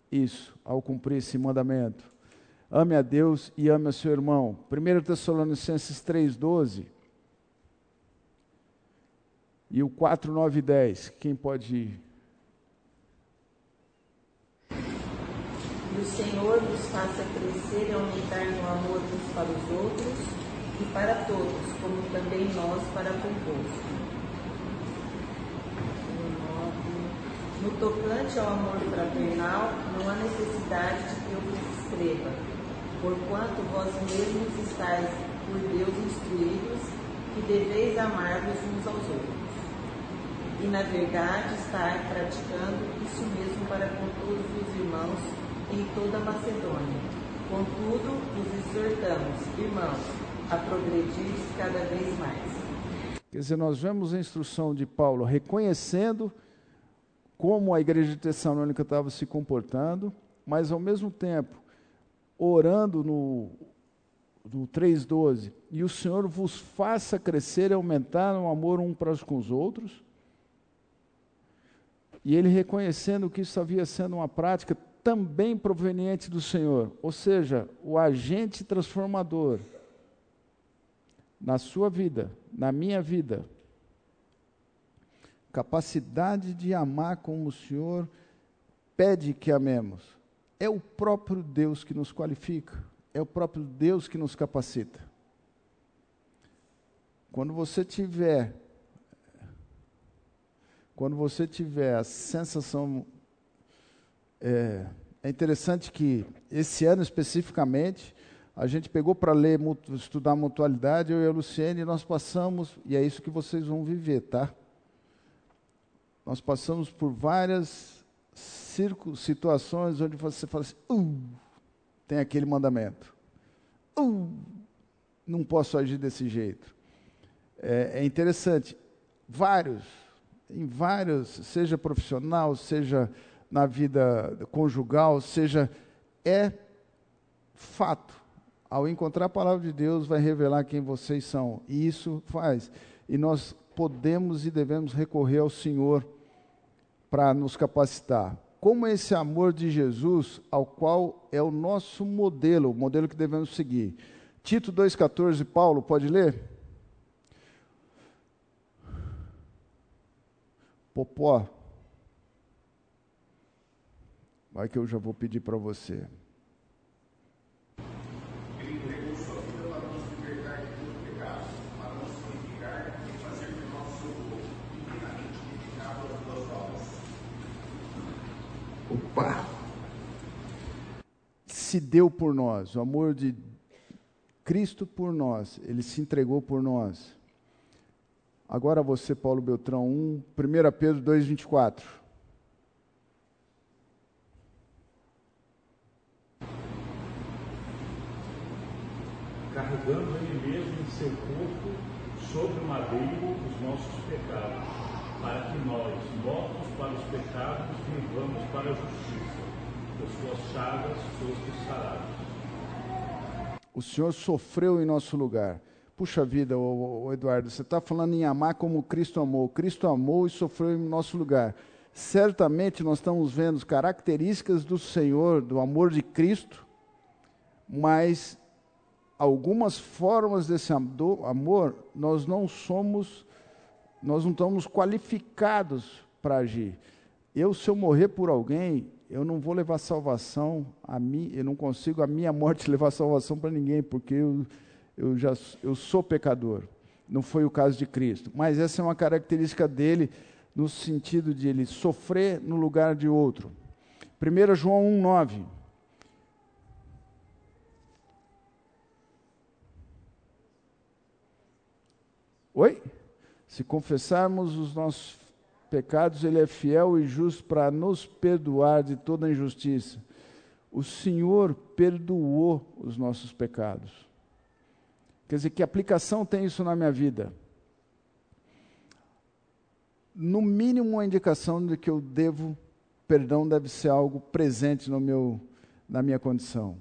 isso ao cumprir esse mandamento. Ame a Deus e ame a seu irmão. 1 Tessalonicenses 3,12 e o 4, 9 e 10. Quem pode ir? E o Senhor nos faça crescer e aumentar no amor uns para os outros e para todos, como também nós para convosco. No tocante ao amor fraternal, não há necessidade de que eu vos escreva, porquanto vós mesmos estáis por Deus instruídos que deveis amar-vos uns aos outros e, na verdade, estar praticando isso mesmo para com todos os irmãos em toda a Macedônia. Contudo, vos exortamos, irmãos, a progredir cada vez mais. Quer dizer, nós vemos a instrução de Paulo reconhecendo como a igreja de Tessalônica estava se comportando, mas ao mesmo tempo orando no, no 3,12, e o Senhor vos faça crescer e aumentar no amor um para com os outros, e ele reconhecendo que isso havia sendo uma prática também proveniente do Senhor, ou seja, o agente transformador na sua vida, na minha vida, capacidade de amar como o Senhor pede que amemos. É o próprio Deus que nos qualifica, é o próprio Deus que nos capacita. Quando você tiver quando você tiver a sensação. É, é interessante que esse ano especificamente, a gente pegou para ler, estudar mutualidade, eu e a Luciene, e nós passamos, e é isso que vocês vão viver, tá? Nós passamos por várias situações onde você fala assim, uh, tem aquele mandamento. Uh, não posso agir desse jeito. É, é interessante. Vários em vários, seja profissional, seja na vida conjugal, seja é fato. Ao encontrar a palavra de Deus, vai revelar quem vocês são. E isso faz. E nós podemos e devemos recorrer ao Senhor para nos capacitar. Como esse amor de Jesus, ao qual é o nosso modelo, o modelo que devemos seguir. Tito 2,14, Paulo, pode ler? Popó, vai que eu já vou pedir para você. Ele entregou sua vida para nos libertar de todo pecado, para nos purificar e fazer de nós seu povo, inteiramente edificado as duas obras. Opa! Se deu por nós, o amor de Cristo por nós, ele se entregou por nós. Agora você, Paulo Beltrão 1, 1 Pedro 2, 24. Carregando ele mesmo em seu corpo sobre o madeiro os nossos pecados, para que nós, mortos para os pecados, vivamos para a justiça. Suas chagas fostes sarados. O Senhor sofreu em nosso lugar Puxa vida, o, o Eduardo, você está falando em amar como Cristo amou. Cristo amou e sofreu em nosso lugar. Certamente nós estamos vendo características do Senhor, do amor de Cristo, mas algumas formas desse amor nós não somos, nós não estamos qualificados para agir. Eu, se eu morrer por alguém, eu não vou levar salvação a mim, eu não consigo a minha morte levar salvação para ninguém, porque eu eu, já, eu sou pecador. Não foi o caso de Cristo. Mas essa é uma característica dele, no sentido de ele sofrer no lugar de outro. 1 João 1,9. Oi? Se confessarmos os nossos pecados, Ele é fiel e justo para nos perdoar de toda injustiça. O Senhor perdoou os nossos pecados. Quer dizer, que aplicação tem isso na minha vida? No mínimo, uma indicação de que eu devo, perdão deve ser algo presente no meu, na minha condição.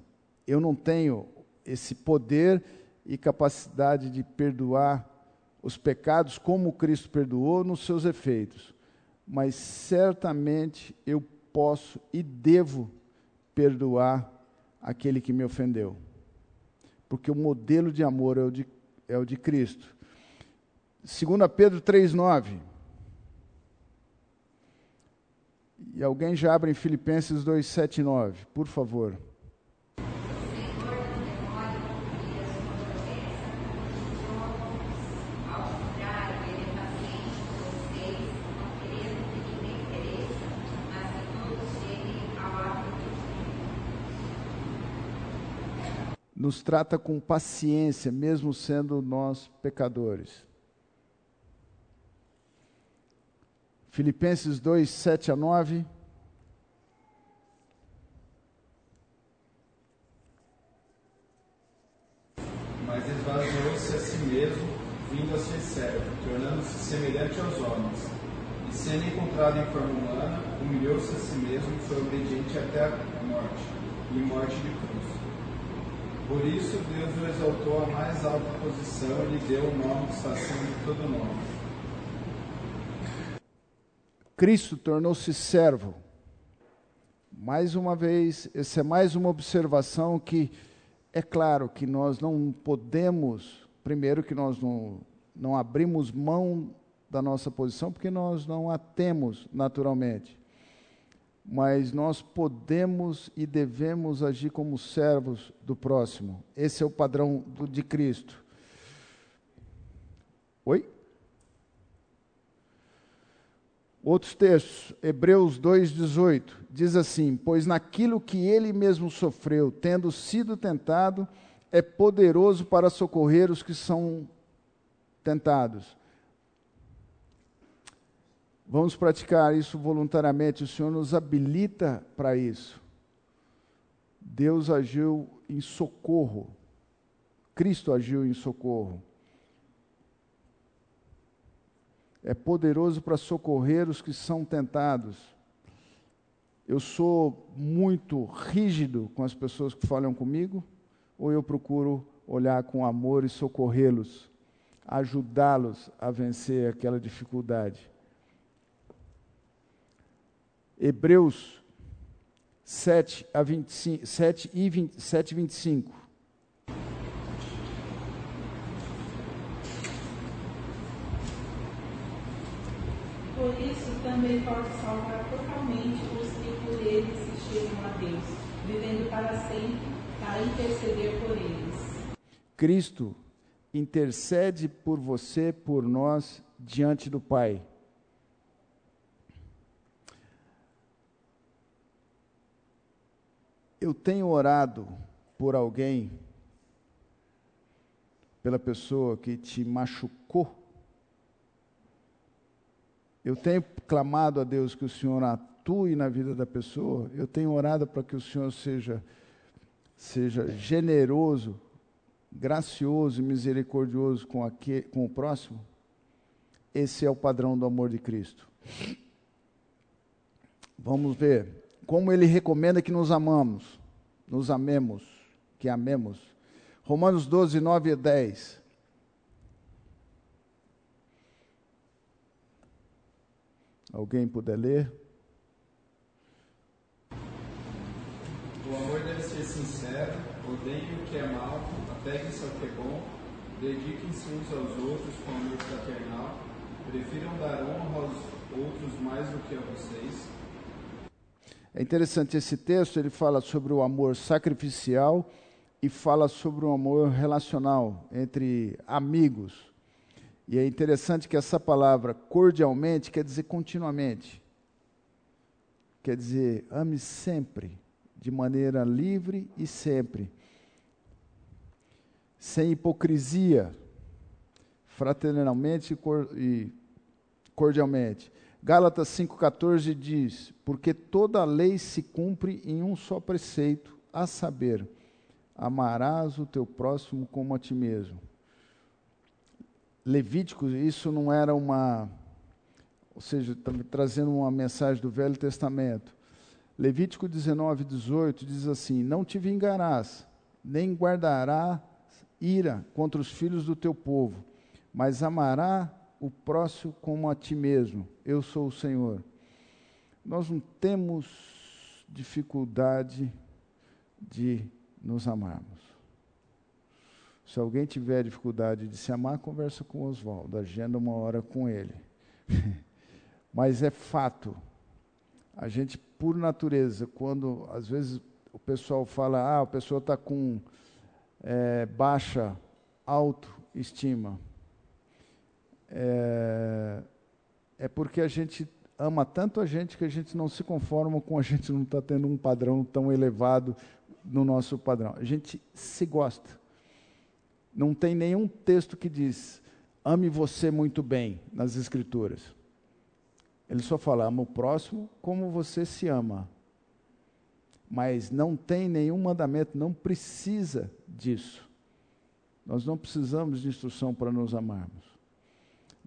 Eu não tenho esse poder e capacidade de perdoar os pecados como Cristo perdoou nos seus efeitos, mas certamente eu posso e devo perdoar aquele que me ofendeu. Porque o modelo de amor é o de, é o de Cristo. 2 Pedro 3,9. E alguém já abre em Filipenses 2, 7 e 9, por favor. Nos trata com paciência, mesmo sendo nós pecadores. Filipenses 2, 7 a 9. Mas esvaziou-se a si mesmo, vindo a ser servo, tornando-se semelhante aos homens. E sendo encontrado em forma humana, humilhou-se a si mesmo e foi obediente até a morte, e morte de cruz. Por isso Deus o exaltou à mais alta posição e lhe deu o nome acima de todo nome. Cristo tornou-se servo. Mais uma vez, essa é mais uma observação que é claro que nós não podemos, primeiro que nós não, não abrimos mão da nossa posição, porque nós não a temos naturalmente mas nós podemos e devemos agir como servos do próximo. Esse é o padrão do, de Cristo. Oi? Outros textos, Hebreus 2,18, diz assim: Pois naquilo que ele mesmo sofreu, tendo sido tentado, é poderoso para socorrer os que são tentados. Vamos praticar isso voluntariamente. O Senhor nos habilita para isso. Deus agiu em socorro. Cristo agiu em socorro. É poderoso para socorrer os que são tentados. Eu sou muito rígido com as pessoas que falam comigo, ou eu procuro olhar com amor e socorrê-los, ajudá-los a vencer aquela dificuldade. Hebreus 7, a 25, 7 e 20, 7, 25. Por isso também pode salvar totalmente os que por ele se chegam a Deus, vivendo para sempre para interceder por eles. Cristo intercede por você, por nós, diante do Pai. Eu tenho orado por alguém, pela pessoa que te machucou, eu tenho clamado a Deus que o Senhor atue na vida da pessoa, eu tenho orado para que o Senhor seja, seja generoso, gracioso e misericordioso com, com o próximo. Esse é o padrão do amor de Cristo. Vamos ver como ele recomenda que nos amamos, nos amemos, que amemos. Romanos 12, 9 e 10. Alguém puder ler? O amor deve ser sincero, odeiem o que é mal, apeguem-se ao que é bom, dediquem-se uns aos outros com amor fraternal, prefiram dar honra aos outros mais do que a vocês é interessante esse texto, ele fala sobre o amor sacrificial e fala sobre o amor relacional entre amigos. E é interessante que essa palavra cordialmente quer dizer continuamente. Quer dizer, ame sempre, de maneira livre e sempre. Sem hipocrisia, fraternalmente e cordialmente. Gálatas 5,14 diz: Porque toda a lei se cumpre em um só preceito, a saber, amarás o teu próximo como a ti mesmo. Levítico, isso não era uma. Ou seja, tá trazendo uma mensagem do Velho Testamento. Levítico 19, 18 diz assim: Não te vingarás, nem guardará ira contra os filhos do teu povo, mas amará o próximo como a ti mesmo. Eu sou o Senhor. Nós não temos dificuldade de nos amarmos. Se alguém tiver dificuldade de se amar, conversa com Oswaldo, agenda uma hora com ele. Mas é fato. A gente, por natureza, quando às vezes o pessoal fala, ah, a pessoa está com é, baixa autoestima, é, é porque a gente ama tanto a gente que a gente não se conforma com a gente não está tendo um padrão tão elevado no nosso padrão. A gente se gosta. Não tem nenhum texto que diz ame você muito bem nas Escrituras. Ele só fala ama o próximo como você se ama. Mas não tem nenhum mandamento, não precisa disso. Nós não precisamos de instrução para nos amarmos.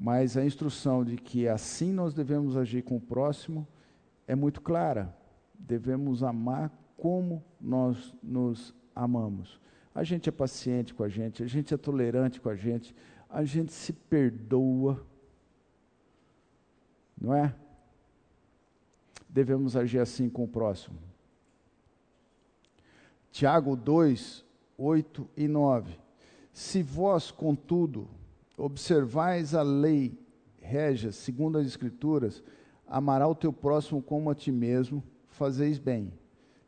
Mas a instrução de que assim nós devemos agir com o próximo é muito clara. Devemos amar como nós nos amamos. A gente é paciente com a gente, a gente é tolerante com a gente, a gente se perdoa. Não é? Devemos agir assim com o próximo. Tiago 2, 8 e 9. Se vós, contudo, observais a lei régia, segundo as Escrituras, amará o teu próximo como a ti mesmo, fazeis bem.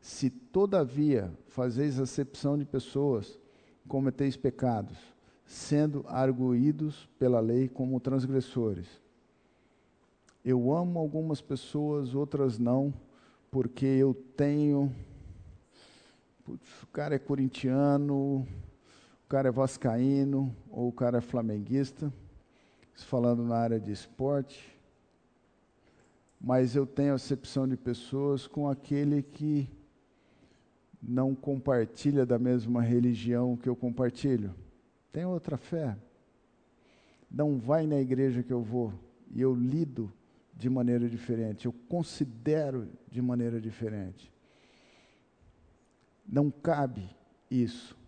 Se, todavia, fazeis acepção de pessoas, cometeis pecados, sendo arguídos pela lei como transgressores. Eu amo algumas pessoas, outras não, porque eu tenho. Putz, o cara é corintiano, o cara é vascaíno, ou o cara é flamenguista, falando na área de esporte. Mas eu tenho acepção de pessoas com aquele que não compartilha da mesma religião que eu compartilho, tem outra fé, não vai na igreja que eu vou e eu lido de maneira diferente, eu considero de maneira diferente. Não cabe isso.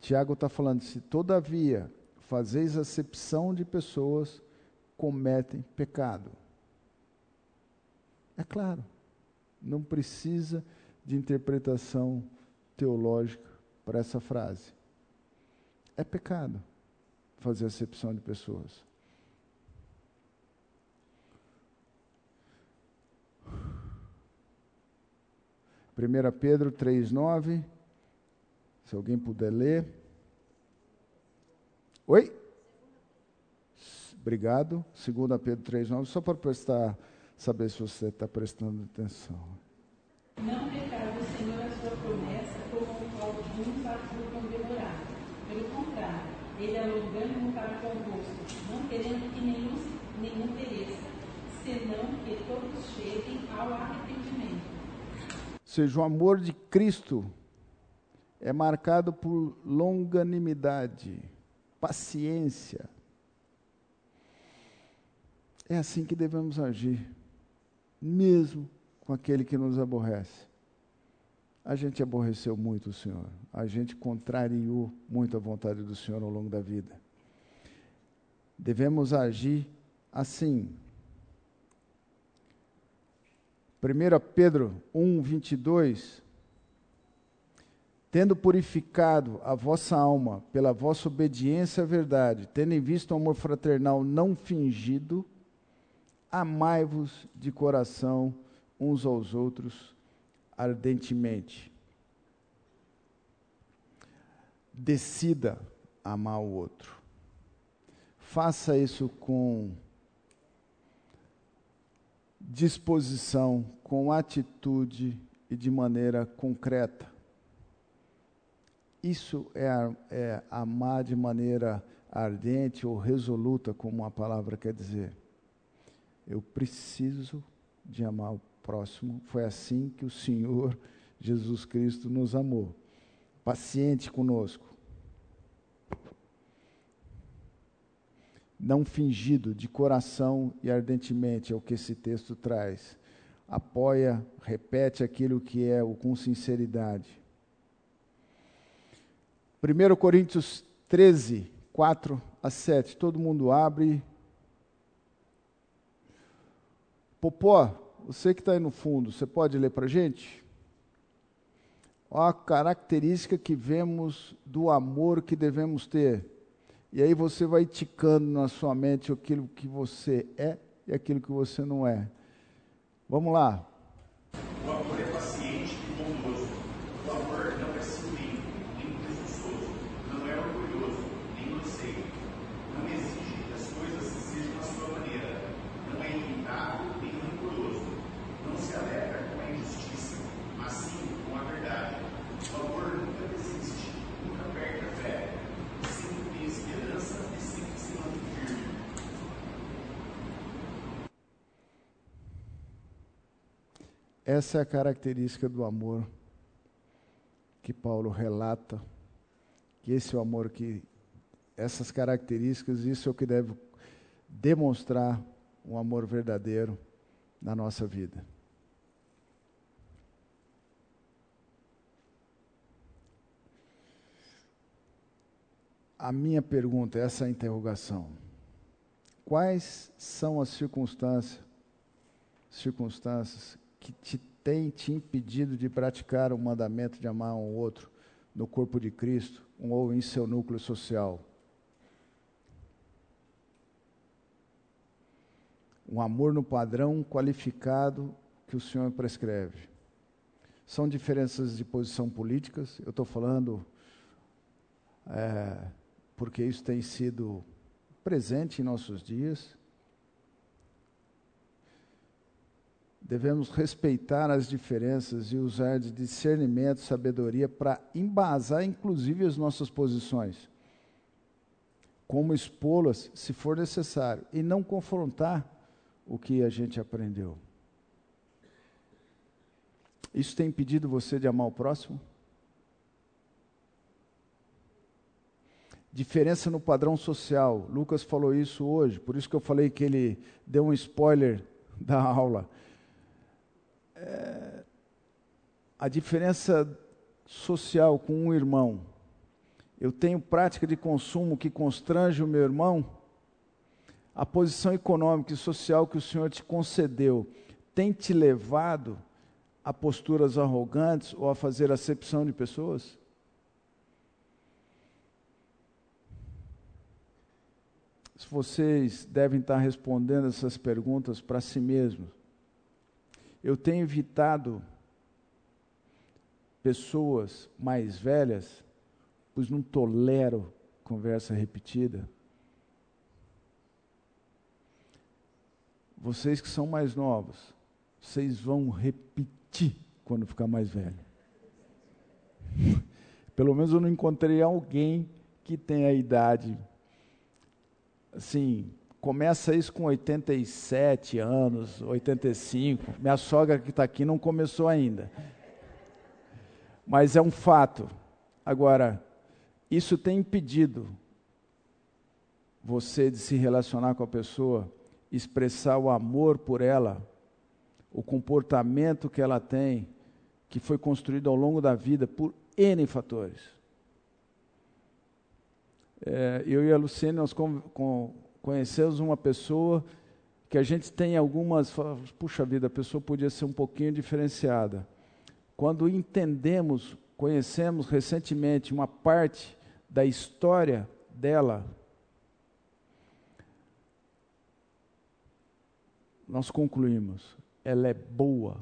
Tiago está falando: se todavia fazeis acepção de pessoas, cometem pecado. É claro, não precisa de interpretação teológica para essa frase. É pecado fazer acepção de pessoas. Primeira Pedro 3:9. Se alguém puder ler. Oi? Obrigado. Segunda Pedro 3:9, só para prestar saber se você está prestando atenção. Não pecar do Senhor a sua promessa, como alguns a julgam demorar. Pelo contrário, ele alongando para convosco, não querendo que nenhum, nenhum pereça, senão que todos cheguem ao arrependimento. Ou seja, o amor de Cristo é marcado por longanimidade, paciência. É assim que devemos agir, mesmo com aquele que nos aborrece. A gente aborreceu muito o Senhor, a gente contrariou muito a vontade do Senhor ao longo da vida. Devemos agir assim. 1 Pedro 1, 22. Tendo purificado a vossa alma pela vossa obediência à verdade, tendo em vista o amor fraternal não fingido, amai-vos de coração uns aos outros ardentemente. Decida amar o outro. Faça isso com disposição, com atitude e de maneira concreta. Isso é, é amar de maneira ardente ou resoluta, como a palavra quer dizer. Eu preciso de amar o próximo. Foi assim que o Senhor Jesus Cristo nos amou. Paciente conosco. Não fingido, de coração e ardentemente, é o que esse texto traz. Apoia, repete aquilo que é o com sinceridade. 1 Coríntios 13, 4 a 7. Todo mundo abre. Popó, você que está aí no fundo, você pode ler para a gente? a característica que vemos do amor que devemos ter. E aí você vai ticando na sua mente aquilo que você é e aquilo que você não é. Vamos lá. O amor é paciente e bondoso. O amor não é ciumento, nem presunçoso. Não é orgulhoso, nem grosseiro. Não exige que as coisas sejam à sua maneira. Não é irritado, nem rancoroso. Não se alegra com a injustiça, mas sim com a verdade. O amor nunca desiste, nunca perde a fé. Sempre tem esperança e sempre se mantém firme. Essa é a característica do amor que Paulo relata, que esse é o amor que essas características, isso é o que deve demonstrar um amor verdadeiro na nossa vida. A minha pergunta, essa é interrogação. Quais são as circunstâncias, circunstâncias que te têm te impedido de praticar o mandamento de amar um outro no corpo de Cristo ou em seu núcleo social? Um amor no padrão qualificado que o Senhor prescreve. São diferenças de posição políticas, eu estou falando é, porque isso tem sido presente em nossos dias. Devemos respeitar as diferenças e usar de discernimento, sabedoria para embasar, inclusive, as nossas posições, como expô-las, se for necessário, e não confrontar o que a gente aprendeu. Isso tem impedido você de amar o próximo? Diferença no padrão social. Lucas falou isso hoje, por isso que eu falei que ele deu um spoiler da aula. É, a diferença social com um irmão. Eu tenho prática de consumo que constrange o meu irmão. A posição econômica e social que o Senhor te concedeu tem te levado a posturas arrogantes ou a fazer acepção de pessoas? Vocês devem estar respondendo essas perguntas para si mesmos. Eu tenho evitado pessoas mais velhas, pois não tolero conversa repetida. Vocês que são mais novos, vocês vão repetir quando ficar mais velho. Pelo menos eu não encontrei alguém que tenha a idade assim, começa isso com 87 anos, 85. Minha sogra que está aqui não começou ainda. Mas é um fato. Agora, isso tem impedido você de se relacionar com a pessoa, expressar o amor por ela, o comportamento que ela tem, que foi construído ao longo da vida por N fatores. É, eu e a Luciene, nós com, com, conhecemos uma pessoa que a gente tem algumas, puxa vida, a pessoa podia ser um pouquinho diferenciada. Quando entendemos, conhecemos recentemente uma parte da história dela, nós concluímos, ela é boa.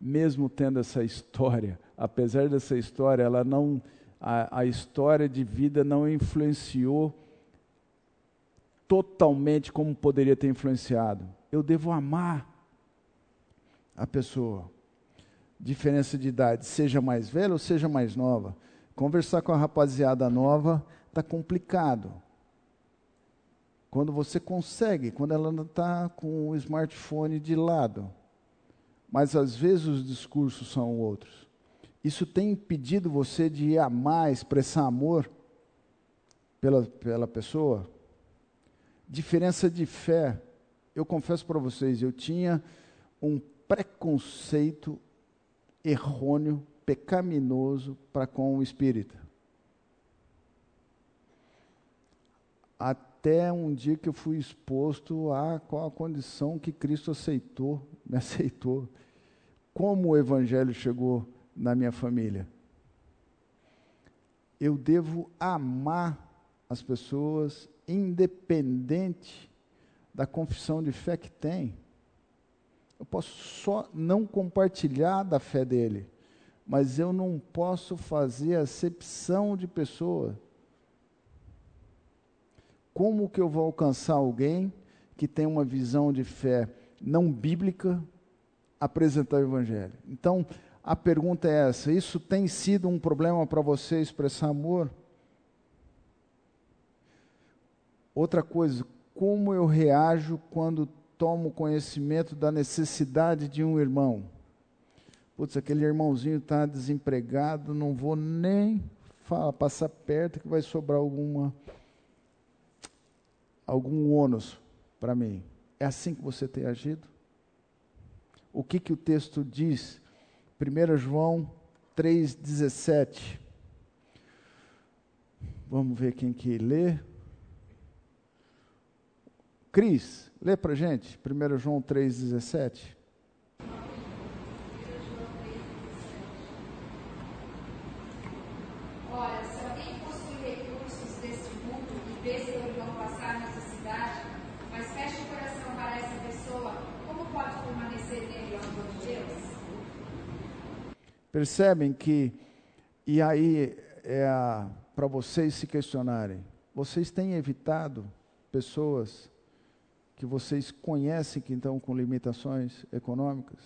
Mesmo tendo essa história, apesar dessa história, ela não a, a história de vida não influenciou totalmente como poderia ter influenciado. Eu devo amar a pessoa. Diferença de idade, seja mais velha ou seja mais nova. Conversar com a rapaziada nova está complicado. Quando você consegue, quando ela não está com o smartphone de lado. Mas às vezes os discursos são outros. Isso tem impedido você de amar, expressar amor pela, pela pessoa? Diferença de fé. Eu confesso para vocês, eu tinha um preconceito errôneo, pecaminoso para com o espírita. Até um dia que eu fui exposto a qual a condição que Cristo aceitou, me aceitou. Como o evangelho chegou na minha família. Eu devo amar as pessoas, independente da confissão de fé que tem. Eu posso só não compartilhar da fé dele, mas eu não posso fazer acepção de pessoa. Como que eu vou alcançar alguém que tem uma visão de fé não bíblica apresentar o evangelho? Então, a pergunta é essa: isso tem sido um problema para você expressar amor? Outra coisa, como eu reajo quando tomo conhecimento da necessidade de um irmão? Putz, aquele irmãozinho está desempregado, não vou nem falar, passar perto que vai sobrar alguma algum ônus para mim. É assim que você tem agido? O que, que o texto diz? 1 João 3,17. Vamos ver quem que lê. Cris, lê para gente, 1 João 3,17. Ora, se alguém possui recursos deste mundo e vê seu irmão passar necessidade, mas fecha o coração para essa pessoa, como pode permanecer nele o amor de Deus? Percebem que, e aí é para vocês se questionarem, vocês têm evitado pessoas que vocês conhecem que estão com limitações econômicas,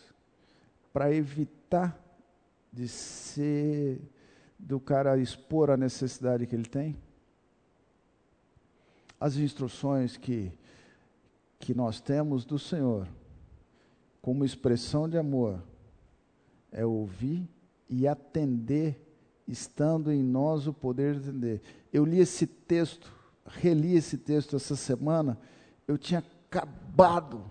para evitar de ser do cara expor a necessidade que ele tem? As instruções que, que nós temos do Senhor, como expressão de amor, é ouvir e atender, estando em nós o poder de entender. Eu li esse texto, reli esse texto essa semana, eu tinha acabado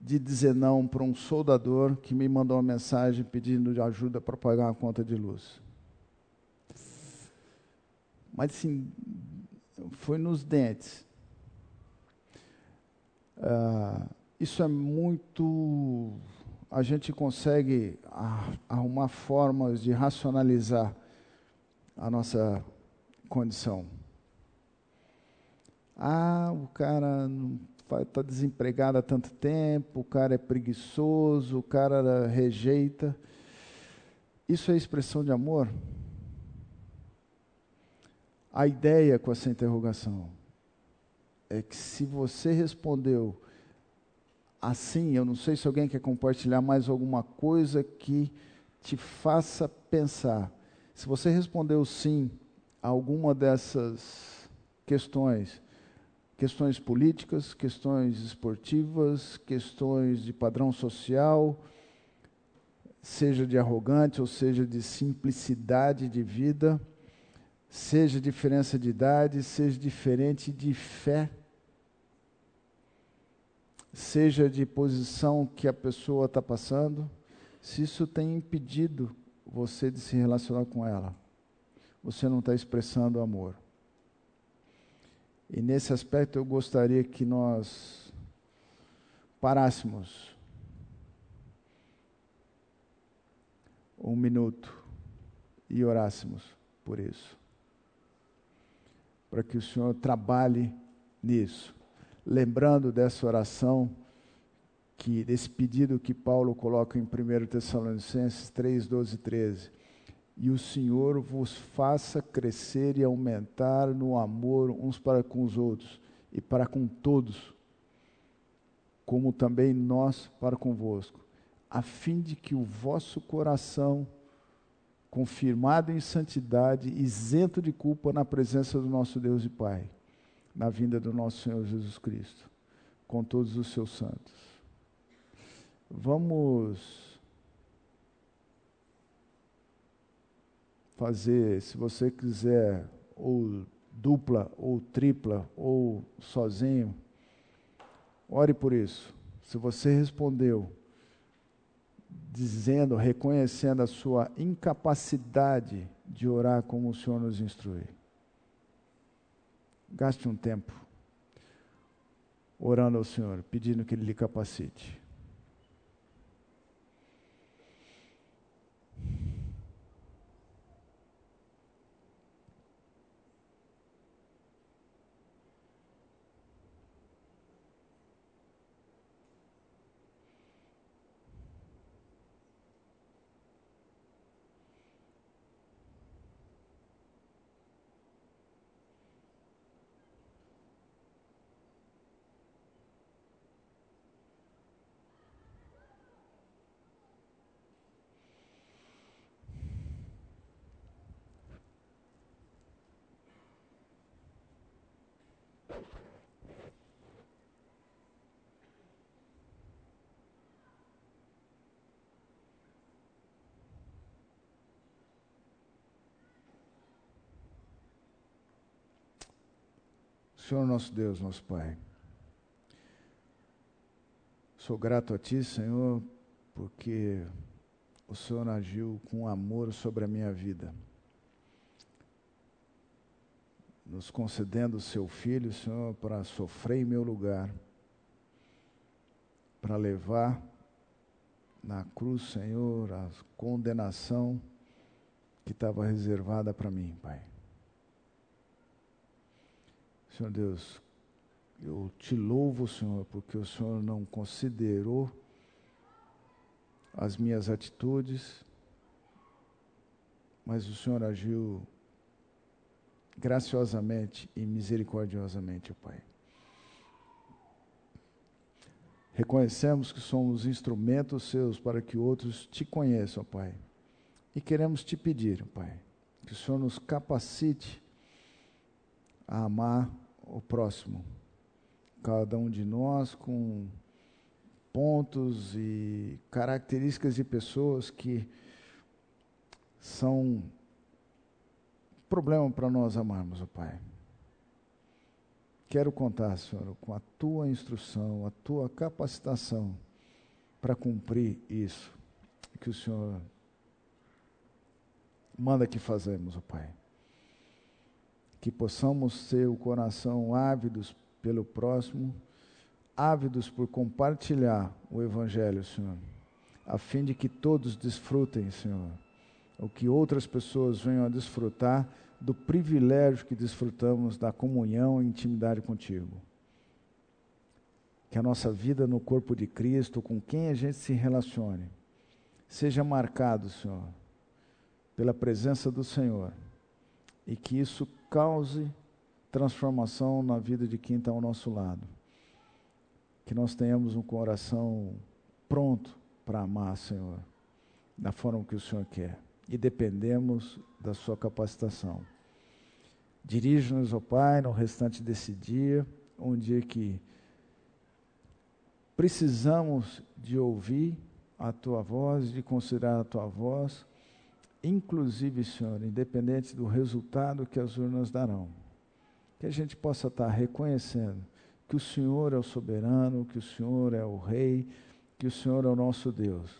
de dizer não para um soldador que me mandou uma mensagem pedindo ajuda para pagar uma conta de luz. Mas assim, foi nos dentes. Uh, isso é muito. A gente consegue arrumar formas de racionalizar a nossa condição. Ah, o cara está desempregado há tanto tempo, o cara é preguiçoso, o cara rejeita. Isso é expressão de amor? A ideia com essa interrogação é que se você respondeu assim, eu não sei se alguém quer compartilhar mais alguma coisa que te faça pensar. Se você respondeu sim a alguma dessas questões, questões políticas, questões esportivas, questões de padrão social, seja de arrogante ou seja de simplicidade de vida, seja diferença de idade, seja diferente de fé, seja de posição que a pessoa está passando, se isso tem impedido você de se relacionar com ela, você não está expressando amor. E nesse aspecto eu gostaria que nós parássemos um minuto e orássemos por isso. Para que o Senhor trabalhe nisso. Lembrando dessa oração, que desse pedido que Paulo coloca em 1 Tessalonicenses 3, 12 e 13 e o Senhor vos faça crescer e aumentar no amor uns para com os outros e para com todos, como também nós para convosco, a fim de que o vosso coração, confirmado em santidade, isento de culpa na presença do nosso Deus e Pai, na vinda do nosso Senhor Jesus Cristo, com todos os seus santos. Vamos fazer, se você quiser, ou dupla, ou tripla, ou sozinho, ore por isso. Se você respondeu dizendo, reconhecendo a sua incapacidade de orar como o Senhor nos instrui, gaste um tempo orando ao Senhor, pedindo que Ele lhe capacite. Senhor nosso Deus, nosso Pai. Sou grato a Ti, Senhor, porque o Senhor agiu com amor sobre a minha vida, nos concedendo o Seu Filho, Senhor, para sofrer em meu lugar, para levar na cruz, Senhor, a condenação que estava reservada para mim, Pai. Senhor Deus, eu te louvo, Senhor, porque o Senhor não considerou as minhas atitudes, mas o Senhor agiu graciosamente e misericordiosamente, Pai. Reconhecemos que somos instrumentos seus para que outros te conheçam, Pai. E queremos te pedir, Pai, que o Senhor nos capacite a amar o próximo. Cada um de nós com pontos e características de pessoas que são problema para nós amarmos o Pai. Quero contar, Senhor, com a tua instrução, a tua capacitação para cumprir isso que o Senhor manda que fazemos, ó Pai que possamos ter o coração ávidos pelo próximo, ávidos por compartilhar o Evangelho, Senhor, a fim de que todos desfrutem, Senhor, ou que outras pessoas venham a desfrutar do privilégio que desfrutamos da comunhão e intimidade contigo. Que a nossa vida no corpo de Cristo, com quem a gente se relacione, seja marcado, Senhor, pela presença do Senhor e que isso cause transformação na vida de quem está ao nosso lado. Que nós tenhamos um coração pronto para amar, Senhor, da forma que o Senhor quer. E dependemos da Sua capacitação. Dirige-nos, ó Pai, no restante desse dia, um dia que precisamos de ouvir a Tua voz, de considerar a Tua voz inclusive, Senhor, independente do resultado que as urnas darão, que a gente possa estar reconhecendo que o Senhor é o soberano, que o Senhor é o Rei, que o Senhor é o nosso Deus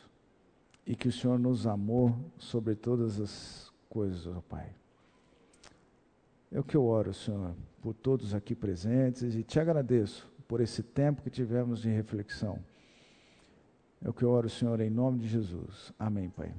e que o Senhor nos amou sobre todas as coisas, ó Pai. É o que eu oro, Senhor, por todos aqui presentes e te agradeço por esse tempo que tivemos de reflexão. É o que eu oro, Senhor, em nome de Jesus. Amém, Pai.